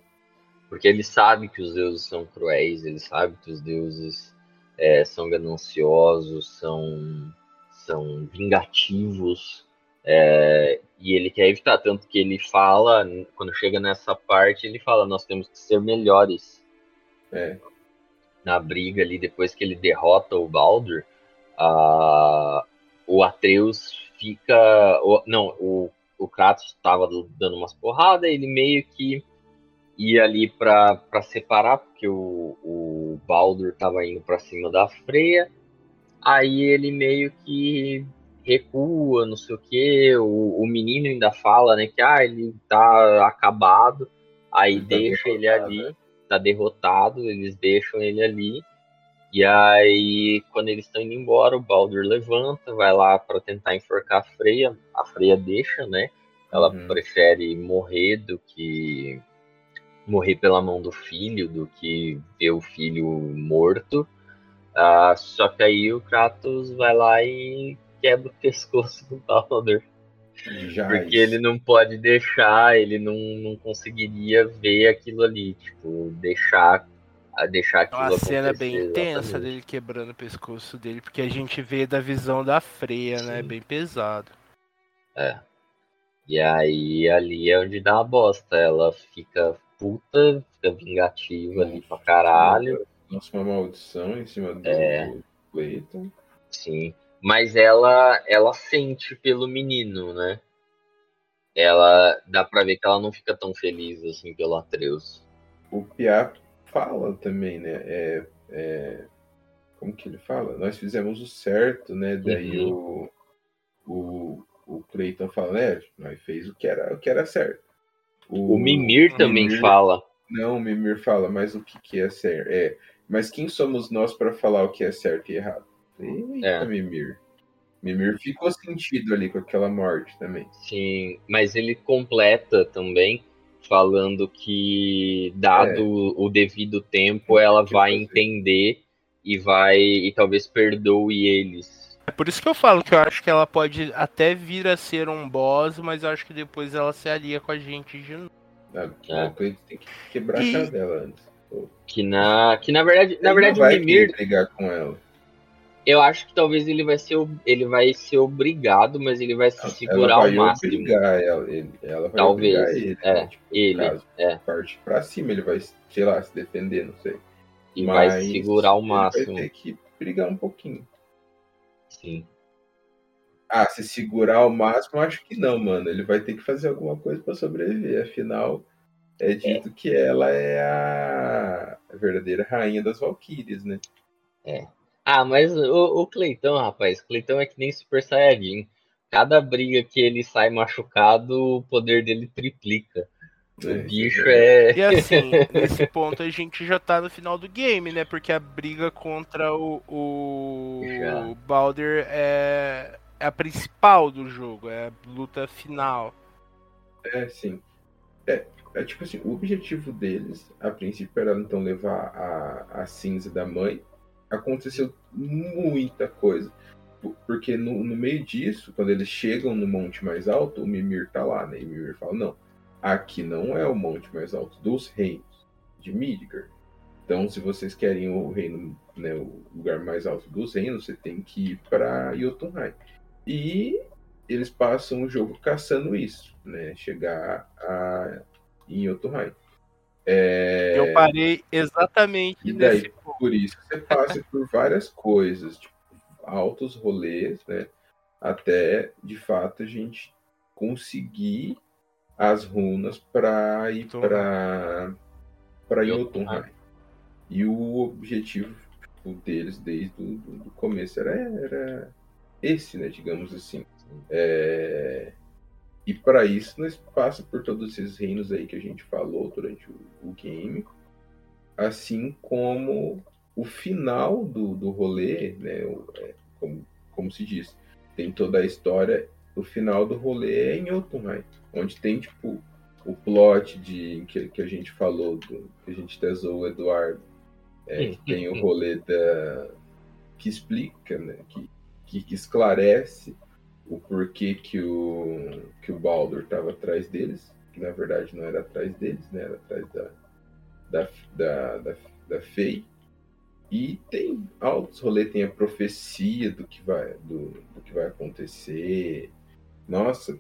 Porque ele sabe que os deuses são cruéis, ele sabe que os deuses é, são gananciosos, são, são vingativos, é, e ele quer evitar. Tanto que ele fala, quando chega nessa parte, ele fala: nós temos que ser melhores. É. Na briga ali, depois que ele derrota o Baldur, a, o Atreus fica. O, não, o, o Kratos estava dando umas porradas, ele meio que ia ali para separar, porque o, o Baldur estava indo para cima da Freya. Aí ele meio que recua, não sei o que. O, o menino ainda fala, né, que ah, ele tá acabado. Aí ele tá deixa tá ele ali, né? tá derrotado, eles deixam ele ali. E aí, quando eles estão indo embora, o Baldur levanta, vai lá para tentar enforcar a Freya. A Freya deixa, né? Ela uhum. prefere morrer do que morrer pela mão do filho, do que ver o filho morto. Uh, só que aí o Kratos vai lá e quebra o pescoço do Baldur. Já porque isso. ele não pode deixar, ele não, não conseguiria ver aquilo ali, tipo, deixar a deixar aquilo é uma cena bem intensa dele quebrando o pescoço dele, porque a gente vê da visão da freia, né? Sim. né? Bem pesado. É. E aí ali é onde dá a bosta. Ela fica puta, fica vingativa ali pra caralho. Nossa, uma maldição em cima do é. Clayton. Sim. Mas ela ela sente pelo menino, né? Ela dá pra ver que ela não fica tão feliz assim pelo Atreus. O Piá fala também, né? É, é, como que ele fala? Nós fizemos o certo, né? Daí uhum. o, o, o Cleiton fala, né? Nós fez o que era, o que era certo. O, o Mimir também Mimir, fala. Não, o Mimir fala, mas o que, que é certo? É, mas quem somos nós para falar o que é certo e errado? Eita, é. Mimir. Mimir ficou sentido ali com aquela morte também. Sim, mas ele completa também falando que, dado é. o devido tempo, ela vai entender e vai e talvez perdoe eles. É por isso que eu falo que eu acho que ela pode até vir a ser um boss, mas eu acho que depois ela se alia com a gente de novo. Ah, é. Tem que quebrar e... a dela antes. Que na, que na verdade, na verdade o Mimir brigar com ela. Eu acho que talvez ele vai ser, ele vai ser obrigado, mas ele vai se segurar ao máximo. Obrigar ela, ele, ela vai talvez, ele. É, né? tipo, ele, caso, é. Parte pra cima, ele vai, sei lá, se defender, não sei. E mas vai segurar ao máximo. Vai ter que brigar um pouquinho. Sim. Ah, se segurar ao máximo, acho que não, mano. Ele vai ter que fazer alguma coisa para sobreviver. Afinal, é dito é. que ela é a verdadeira rainha das Valkyries, né? É. Ah, mas o, o Cleitão, rapaz, Cleitão é que nem Super Saiyajin. Cada briga que ele sai machucado, o poder dele triplica. O é, bicho é. E assim, <laughs> nesse ponto a gente já tá no final do game, né? Porque a briga contra o, o, o Balder é, é a principal do jogo, é a luta final. É, sim. É, é tipo assim, o objetivo deles, a princípio, era então levar a, a cinza da mãe aconteceu muita coisa. Porque no, no, meio disso, quando eles chegam no monte mais alto, o Mimir tá lá, né? E o Mimir fala: não, aqui não é o monte mais alto dos reinos de Midgard. Então, se vocês querem o reino, né, o lugar mais alto dos reinos, você tem que ir para Jotunheim. E eles passam o jogo caçando isso, né? Chegar a, em Jotunheim. É... Eu parei exatamente e daí, nesse Por isso você passa <laughs> por várias coisas, tipo, altos rolês, né? Até de fato a gente conseguir as runas para ir para para Jotunheim. E o objetivo tipo, deles desde o começo era, era esse, né? Digamos assim. É... E para isso nós passa por todos esses reinos aí que a gente falou durante o, o game, assim como o final do, do rolê, né, é, como, como se diz, tem toda a história, o final do rolê é em Jotunheim, onde tem tipo o plot de que, que a gente falou, do, que a gente tesou o Eduardo, é, que tem o rolê da que explica, né, que, que, que esclarece o porquê que o, que o Baldur estava atrás deles, que na verdade não era atrás deles, né? Era atrás da, da, da, da, da Fei. E tem altos rolês, tem a profecia do que vai, do, do que vai acontecer. Nossa,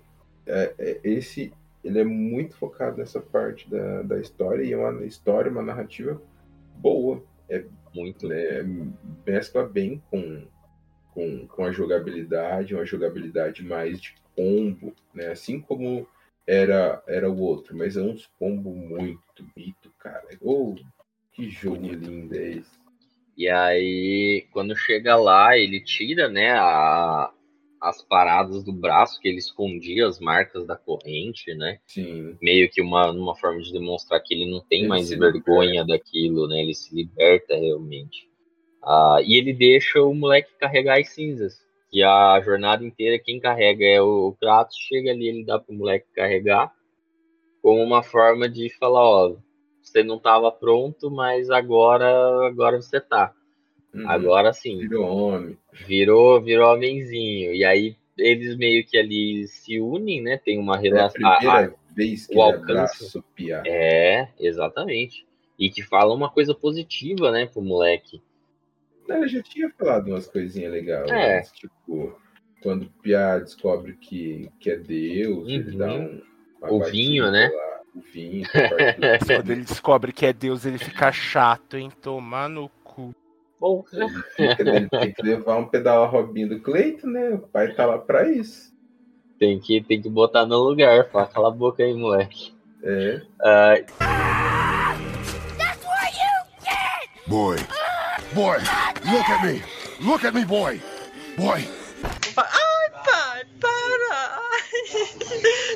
é, é, esse ele é muito focado nessa parte da, da história e é uma história, uma narrativa boa. É Muito. né, mescla bem com, com, com a jogabilidade, uma jogabilidade mais de combo, né? Assim como era, era o outro, mas é uns combo muito bonito, cara. Oh, que jogo lindo é esse. E aí, quando chega lá, ele tira, né, a, as paradas do braço que ele escondia, as marcas da corrente, né? Sim, Meio que uma, uma forma de demonstrar que ele não tem Ele mais vergonha daquilo, né? Ele se liberta realmente. Ah, e ele deixa o moleque carregar as cinzas. Que a jornada inteira quem carrega é o, o Kratos. Chega ali, ele dá pro moleque carregar. Como uma forma de falar, ó, você não estava pronto, mas agora, agora você tá. Uhum. Agora sim, virou homem. virou, virou homenzinho. E aí eles meio que ali se unem, né? Tem uma É a relação. primeira vez que o ele alcance. É, exatamente. E que fala uma coisa positiva, né, pro moleque. Ela já tinha falado umas coisinhas legais. É. mas, tipo, quando o Pia descobre que, que é Deus, ele Uhum. dá um. O vinho, né? lá, o vinho. <laughs> Quando ele descobre que é Deus, ele fica chato, hein? Tomar no. Bom, Ele fica, ele tem que levar um pedal a Robinho do Cleito, né? O pai tá lá pra isso. tem que, tem que botar no lugar. Fala, cala a boca aí, moleque. É. Ah, Boy. Boy, look at me. Look at me, boy. Boy. Ai, pai, para!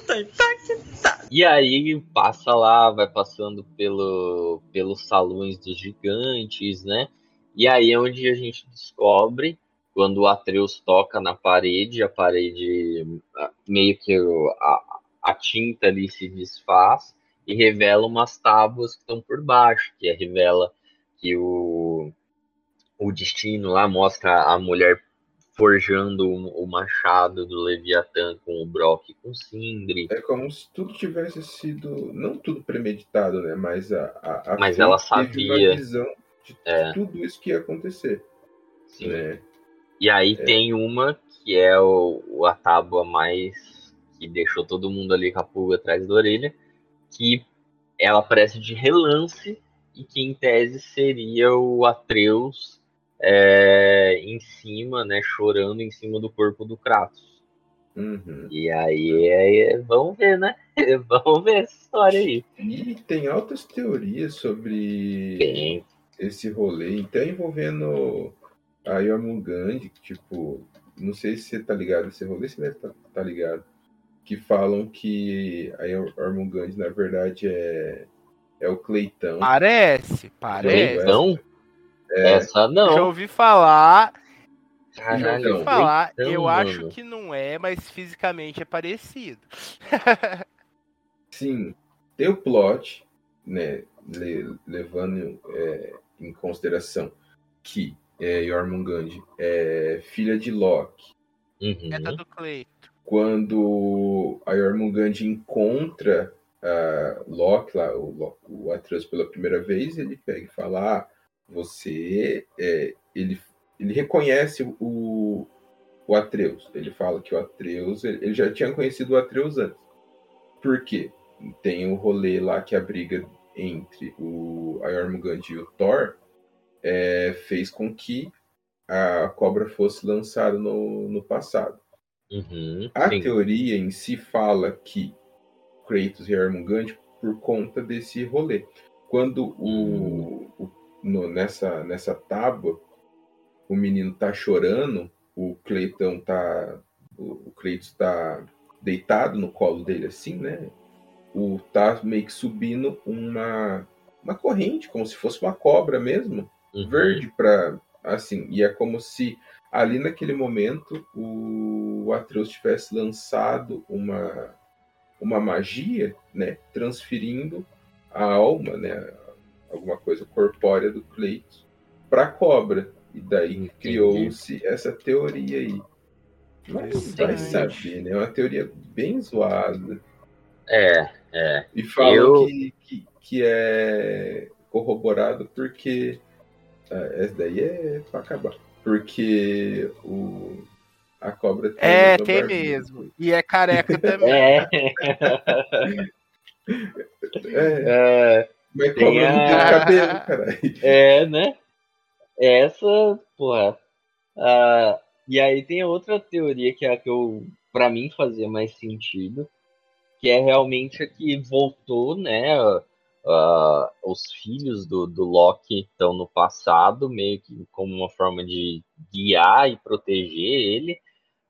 <laughs> Tô impactado. E aí passa lá, vai passando pelo, pelos salões dos gigantes, né? E aí é onde a gente descobre, quando o Atreus toca na parede, a parede meio que a, a tinta ali se desfaz e revela umas tábuas que estão por baixo, que é- revela que o, o destino lá mostra a mulher forjando o, machado do Leviatã com o Brock e com o Sindri. É como se tudo tivesse sido. Não tudo premeditado, né? Mas a. a, a Mas ela sabia. uma visão de É. tudo isso que ia acontecer. Sim. Né? E aí É. tem uma que é o, a tábua mais que deixou todo mundo ali com a pulga atrás da orelha, que ela aparece de relance e que em tese seria o Atreus é, em cima, né, chorando em cima do corpo do Kratos. Uhum. E aí, é- vamos ver, né? <laughs> vamos ver essa história aí. E tem altas teorias sobre Tem, esse rolê, até envolvendo a Yormungand, tipo, não sei se você tá ligado nesse rolê, você deve tá, tá ligado. Que falam que a Yormungand, na verdade, é, é o Cleitão. Parece, parece. Cleitão? É. Essa Já não. ouvi falar, já Caralho, ouvi falar. Cleitão, eu mano. acho que não é, mas fisicamente é parecido. Sim, tem o plot, né, le- levando é, em consideração que é, Yormungand é filha de Loki. Uhum. Neta do Cleito. Quando a Yormungand encontra a Loki, lá, o, o Atreus pela primeira vez, ele pega e fala, ah, você, é, ele, ele reconhece o, o Atreus. Ele fala que o Atreus, ele, ele já tinha conhecido o Atreus antes. Por quê? Tem o rolê lá que a briga entre o a Jormungand e o Thor é, fez com que a cobra fosse lançada no, no passado. Uhum. A Sim. teoria em si fala que Kratos e Jormungand por conta desse rolê. Quando o, o- no- nessa, nessa tábua o menino tá chorando, o Cleitão tá. O, o Kratos tá deitado no colo dele assim, né? O tá meio que subindo uma, uma corrente, como se fosse uma cobra mesmo Uhum. verde para assim e é como se ali naquele momento o Atreus tivesse lançado uma uma magia né transferindo a alma né alguma coisa corpórea do Kratos para a cobra. E daí criou-se essa teoria aí. Mas vai saber né? É uma teoria bem zoada. É, é. e falam Eu- que, que, que é corroborado porque. ah, essa daí é pra acabar. Porque o. A cobra tem. É, tem barbinha. mesmo. E é careca <laughs> também. É, É, <laughs> é, mas Tem cobra não tem a- cabelo, caralho. <laughs> é, né? Essa, porra. ah, e aí tem outra teoria que é a que eu, pra mim, fazia mais sentido, que é realmente a que voltou, né? ah, os filhos do, do Loki estão no passado, meio que como uma forma de guiar e proteger ele,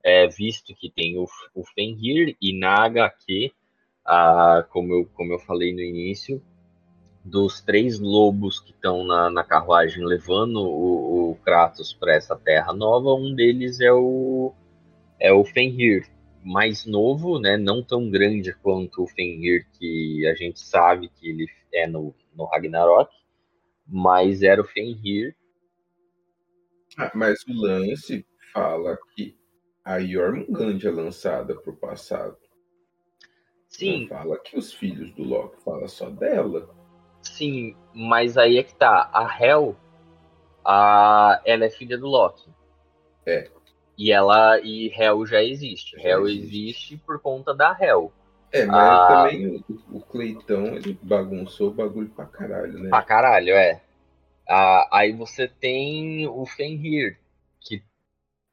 é, visto que tem o, o Fenrir e na HQ, ah, como, eu, como eu falei no início, dos três lobos que estão na, na carruagem levando o, o Kratos para essa terra nova, um deles é o é o Fenrir, mais novo, né, não tão grande quanto o Fenrir que a gente sabe que ele é no, no Ragnarok, mas era o Fenrir. Ah, mas o lance fala que a Jormungand é lançada pro passado. Sim, Não fala que os filhos do Loki fala só dela. sim, mas aí é que tá, a Hel, a, ela é filha do Loki. É. E ela e Hel já existe. Hel existe. por conta da Hel. É, mas Ah. também o, o Cleitão, ele bagunçou o bagulho pra caralho, né? Pra caralho, é. Ah, aí você tem o Fenrir, que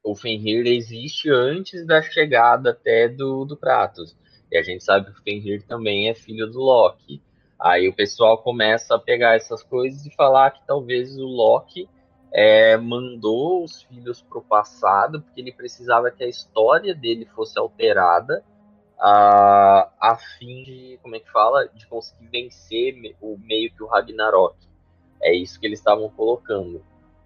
o Fenrir existe antes da chegada até do, do Kratos. E a gente sabe que o Fenrir também é filho do Loki. Aí o pessoal começa a pegar essas coisas e falar que talvez o Loki é, mandou os filhos pro passado porque ele precisava que a história dele fosse alterada a, a fim de, como é que fala, de conseguir vencer o meio que o Ragnarok. É isso que eles estavam colocando.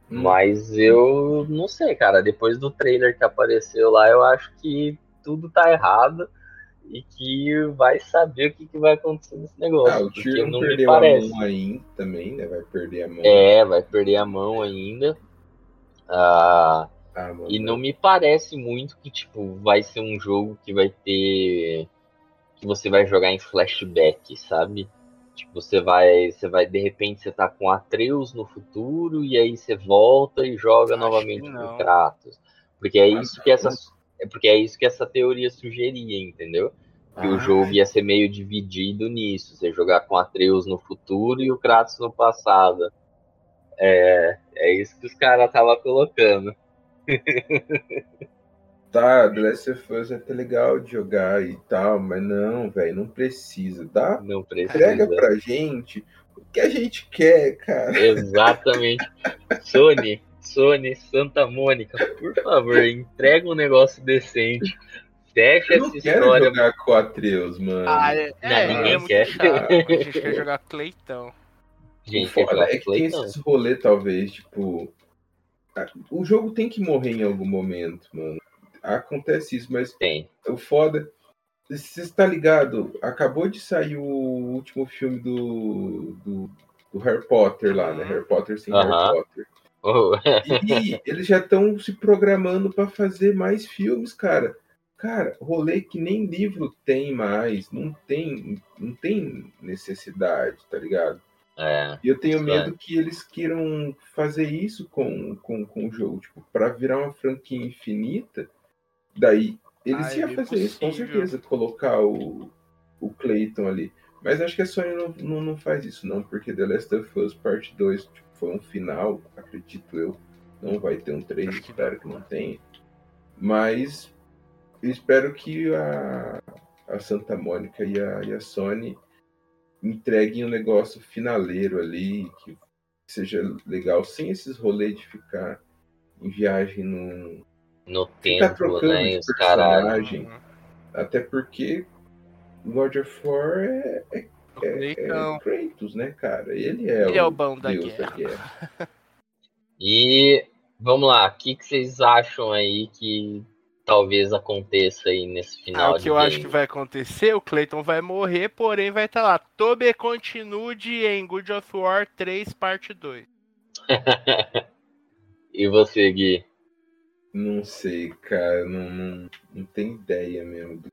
Hum. Mas eu não sei, cara. Depois do trailer que apareceu lá, eu acho que tudo tá errado e que vai saber o que, que vai acontecer nesse negócio. Ah, o porque Tyrion não me perdeu a parece. mão aí também, né? Vai perder a mão. É, vai perder a mão ainda. Ah, Ah, mano, e não me parece muito que, tipo, vai ser um jogo que vai ter. que você vai jogar em flashback, sabe? Tipo, você vai. Você vai, de repente, você tá com Atreus no futuro e aí você volta e joga Acho novamente com. Kratos. Porque é isso que essa. É porque é isso que essa teoria sugeria, entendeu? Que o Ah, jogo ia ser meio dividido nisso. Você jogar com Atreus no futuro e o Kratos no passado. É, é isso que os caras estavam colocando. <laughs> Tá, The Last of Us é até legal de jogar e tal, mas não, velho, não precisa. Dá? Não precisa. Entrega pra gente o que a gente quer, cara. Exatamente. Sony, Sony, Santa Mônica, por favor, entrega um negócio decente. Fecha Eu não essa quero história. jogar com o Atreus, mano. Ah, é, Não, é, ninguém é quer. chato. A gente quer jogar Cleitão. Gente, foda jogar é que Play, tem esses rolês, talvez, tipo. O jogo tem que morrer em algum momento, mano. Acontece isso, mas Tem. o foda. Você está ligado? Acabou de sair o último filme do, do, do Harry Potter lá, né? Uhum. Harry Potter sem Aham. Harry Potter. Oh, E eles já estão se programando pra fazer mais filmes, cara. Cara, rolê que nem livro tem mais, não tem, não tem necessidade, tá ligado? é, E eu tenho medo que eles queiram fazer isso com, com, com o jogo, tipo, pra virar uma franquia infinita. Daí eles Ah, é iam bem fazer isso, com possível. certeza, colocar o, o Clayton ali. Mas acho que a Sony não, não, não faz isso, não, porque The Last of Us Part 2 tipo, foi um final, acredito eu. Não vai ter um 3, Acho que espero que não tenha. Mas eu espero que a, a Santa Mônica e a, e a Sony entreguem um negócio finaleiro ali, que seja legal, sem esses rolês de ficar em viagem no. no tempo, trocando né? de Os caralho. personagem. Até porque God of War é, é, é, é Kratos, né, cara? Ele é, Ele é o o bom da guerra. da guerra. <laughs> E vamos lá, o que, que vocês acham aí que talvez aconteça aí nesse Ah, final o de que eu acho game? que vai acontecer, o Clayton vai morrer, porém vai estar lá. Tobe continue em God of War 3, parte 2. <laughs> e você, Gui? Não sei, cara, não, não, não tem ideia mesmo.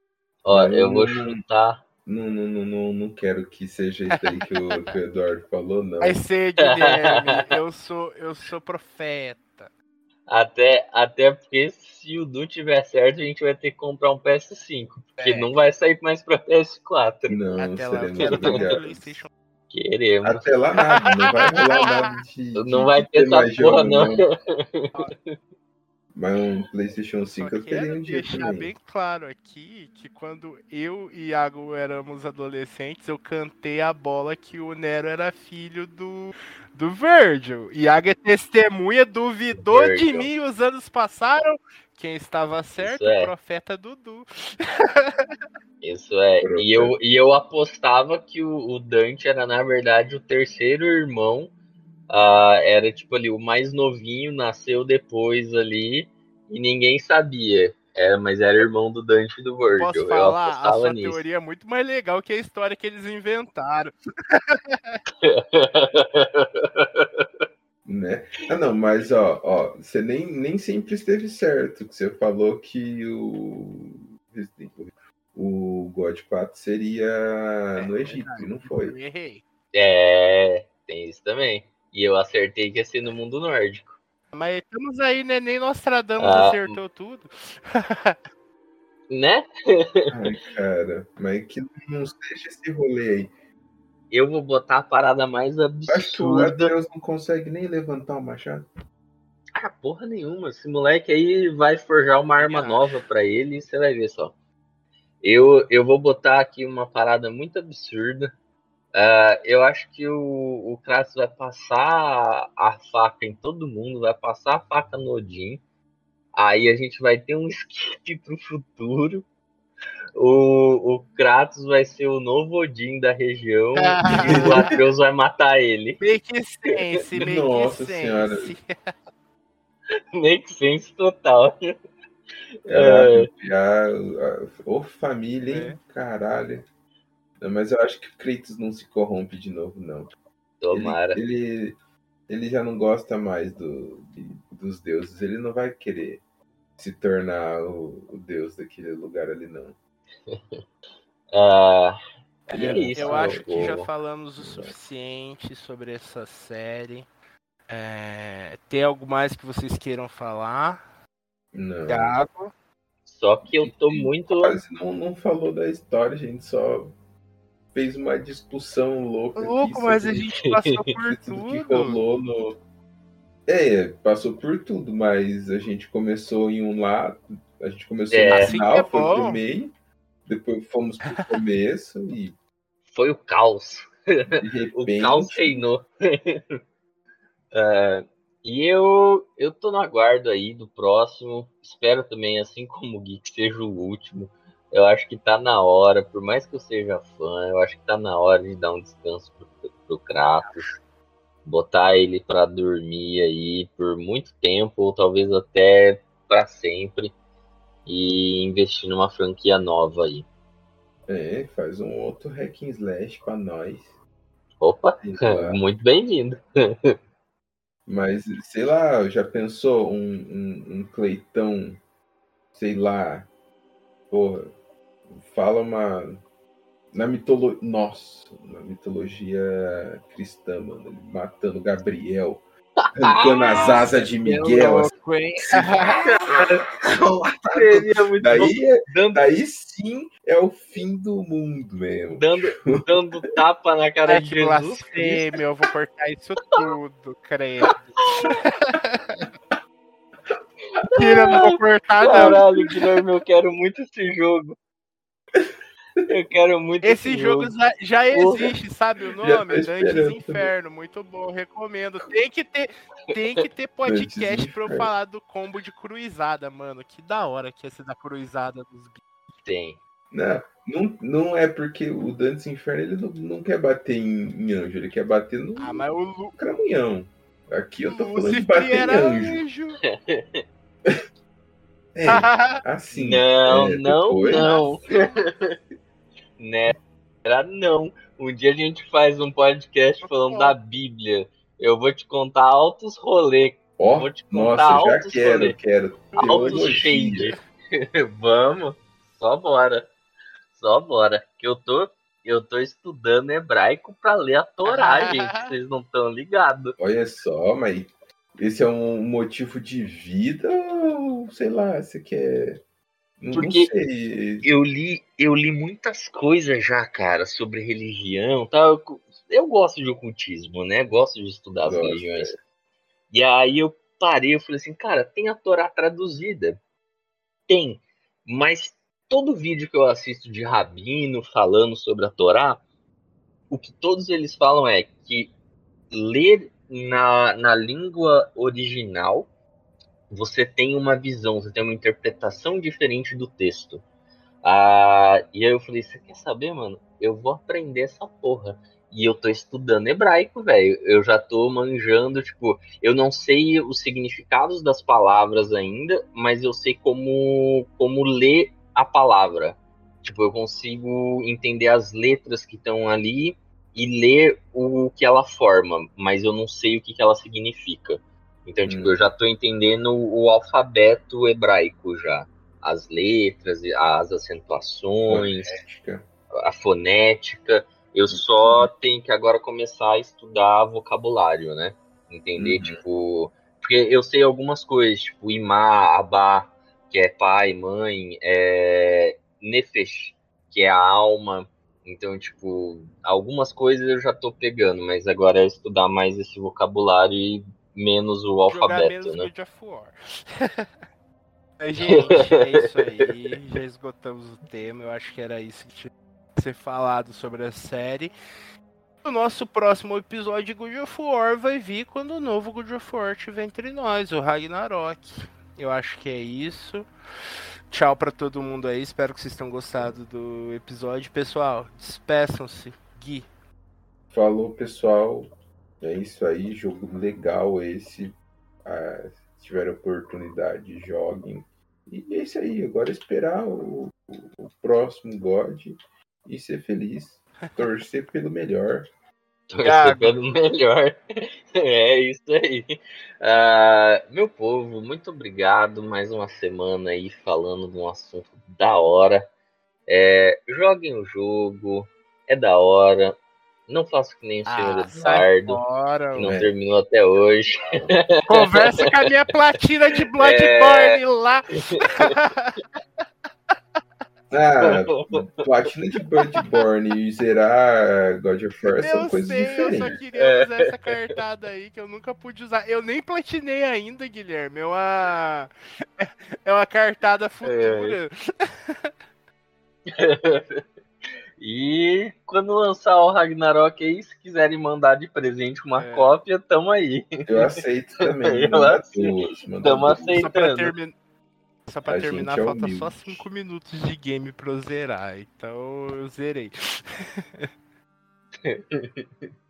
Ó, Não. eu vou chutar. Não, não, não, não, não quero que seja isso aí que o, que o Eduardo falou, não. Vai ser, Guilherme. eu sou, eu sou profeta. Até, até porque se o Du tiver certo, a gente vai ter que comprar um PS5. Porque É. não vai sair mais pra PS4. Não, Até lá eu quero um. PlayStation. Queremos. Até lá nada, não vai rolar nada de. Não de vai ter essa porra, jogo, não. Mas um PlayStation Só 5 eu teria um dia deixar também. bem claro aqui que quando eu e Iago éramos adolescentes, eu cantei a bola que o Nero era filho do, do Virgil. Iago é testemunha, duvidou de Virgil. mim, os anos passaram. Quem estava certo, é. o profeta Dudu. Isso é. E eu, e eu apostava que o, o Dante era, na verdade, o terceiro irmão. Ah, era tipo ali, o mais novinho, nasceu depois ali e ninguém sabia. Era, mas era irmão do Dante e do Virgil. Posso eu falar? A apostava sua nisso. teoria é muito mais legal que a história que eles inventaram. <laughs> Né? Ah, não, mas ó, ó, você nem, nem sempre esteve certo. que Você falou que o o God 4 seria no Egito, e não Eu foi. errei. é, tem isso também. E eu acertei que ia ser no mundo nórdico. Mas estamos aí, né? Nem Nostradamus Ah. acertou tudo. <laughs> Né? Ai, cara, mas que não seja esse rolê aí. Eu vou botar a parada mais Acho que o absurda. Não consegue nem levantar o machado. Ah, porra nenhuma. Esse moleque aí vai forjar uma arma acho. nova pra ele e você vai ver só. Eu, eu vou botar aqui uma parada muito absurda. Ah, eu acho que o, o Kratos vai passar a faca em todo mundo, vai passar a faca no Odin. Aí a gente vai ter um <laughs> skip pro futuro. O, o Kratos vai ser o novo Odin da região e o Atreus vai matar ele. <laughs> Make sense, make Nossa sense. senhora. <laughs> Make sense total. Caralho, a- ô família, hein? É. Caralho. Não, mas eu acho que o Kratos não se corrompe de novo, não. Tomara. Ele, ele, ele já não gosta mais do, de- dos deuses. Ele não vai querer se tornar o, o deus daquele lugar ali, não. <laughs> Ah, é é isso. Eu acho que já falamos o suficiente sobre essa série. É, tem algo mais que vocês queiram falar? Não. Iago? Só que eu tô muito. Quase não, não falou da história, gente só fez uma discussão louca. aqui Louco, mas a gente passou <laughs> por tudo que rolou no. É, passou por tudo, mas a gente começou em um lado, a gente começou É. no Assim final, que é foi pro meio, depois fomos pro começo e <laughs> Foi o caos. de <laughs> O repente. caos reinou. Ah, e eu, eu tô no aguardo aí do próximo. Espero também, assim como o Gui, que seja o último. Eu acho que tá na hora, por mais que eu seja fã, eu acho que tá na hora de dar um descanso pro, pro Kratos. Botar ele pra dormir aí por muito tempo, ou talvez até pra sempre. E investir numa franquia nova aí. É, faz um outro hack and slash pra nós. Opa, <laughs> muito bem-vindo. <laughs> Mas, sei lá, já pensou um, um, um Cleitão, sei lá, porra, fala uma. Na mitologia. Nossa, na mitologia cristã, mano, ele matando Gabriel, arrancando as asas de Miguel. assim. <laughs> Louco, hein? Seria muito bom. Daí, é- Dando, daí sim é o fim do mundo mesmo. dando, dando tapa na cara Ai, de que Jesus. blasfêmia, eu vou cortar isso tudo, credo. <laughs> Tira, não vou cortar, não. Caralho, Guilherme, eu quero muito esse jogo. Eu quero muito esse, Esse jogo já, já Porra. existe, sabe o Já nome? Dantes esperando. Inferno, muito bom, recomendo. Tem que ter, tem que ter <laughs> podcast pra eu falar do combo de cruizada, mano. Que da hora que ia ser da cruizada dos bichos. Tem. Não, não, não é porque o Dantes Inferno ele não, não quer bater em, em anjo, ele quer bater no Ah, mas o Lu cramunhão. Aqui eu tô falando de bater em anjo. anjo. <laughs> É, <laughs> assim. Não, é, não, depois- não. Né? Era não. Um dia a gente faz um podcast falando da Bíblia. Eu vou te contar altos rolê, Ó, Vou te nossa, contar já altos quero, rolê. quero. altos shade. <laughs> Vamos, só bora. só bora. Que eu tô, eu tô estudando hebraico pra ler a Torá, <laughs> gente. Vocês não estão ligados. Olha só, mas esse é um motivo de vida ou sei lá, você quer. Porque. Eu li, eu li muitas coisas já, cara, sobre religião, tal. Eu, eu gosto de ocultismo, né? Gosto de estudar as Gosto, religiões. E aí eu parei, eu falei assim, cara, tem a Torá traduzida. Tem. Mas todo vídeo que eu assisto de rabino falando sobre a Torá, o que todos eles falam é que ler na, na língua original, você tem uma visão, você tem uma interpretação diferente do texto. Ah, e aí eu falei, você quer saber, mano? Eu vou aprender essa porra. E eu tô estudando hebraico, velho. Eu já tô manjando, tipo, eu não sei os significados das palavras ainda, mas eu sei como, como ler a palavra. Tipo, eu consigo entender as letras que estão ali e ler o que ela forma, mas eu não sei o que, que ela significa. Então, tipo, Hum. eu já tô entendendo o alfabeto hebraico já. As letras, as acentuações, Fonética. a fonética. Eu só tenho que agora começar a estudar vocabulário, né? Entender, Uhum. tipo. Porque eu sei algumas coisas, tipo, Imá, Abá, que é pai, mãe, é. Nefesh, que é a alma. Então, tipo, algumas coisas eu já tô pegando, mas agora é estudar mais esse vocabulário e menos o Jogar alfabeto, menos né? God of War. Mas, <laughs> gente, é isso aí. <laughs> Já esgotamos o tema. Eu acho que era isso que tinha que ser falado sobre a série. O nosso próximo episódio de God of War vai vir quando o novo God of War estiver entre nós, o Ragnarok. Eu acho que é isso. Tchau pra todo mundo aí. Espero que vocês tenham gostado do episódio. Pessoal, despeçam-se. Gui. Falou, pessoal. É isso aí, jogo legal esse. Ah, se tiver oportunidade, joguem. E é isso aí, agora é esperar o, o- o próximo God e ser feliz. <laughs> Torcer pelo melhor. Torcer pelo melhor. <laughs> É isso aí. Ah, meu povo, muito obrigado. Mais uma semana aí falando de um assunto da hora. É, joguem o jogo, é da hora. Não faço que nem o senhor Ah, sai Eduardo, fora, que não É. terminou até hoje. <laughs> Conversa com a minha platina de Bloodborne lá. <laughs> Ah, platina de Bloodborne e zerar God of War são Eu coisas sei, eu só diferentes. queria usar essa cartada aí que eu nunca pude usar. Eu nem platinei ainda, Guilherme. É uma. <laughs> É uma cartada futura. E quando lançar o Ragnarok aí, se quiserem mandar de presente uma É. cópia, tamo aí. Eu aceito também. <laughs> Eu aceito. Tamo aceitando. Só pra, termi- só pra terminar, é falta humilde. só 5 minutos de game pra eu zerar. Então eu zerei. <laughs>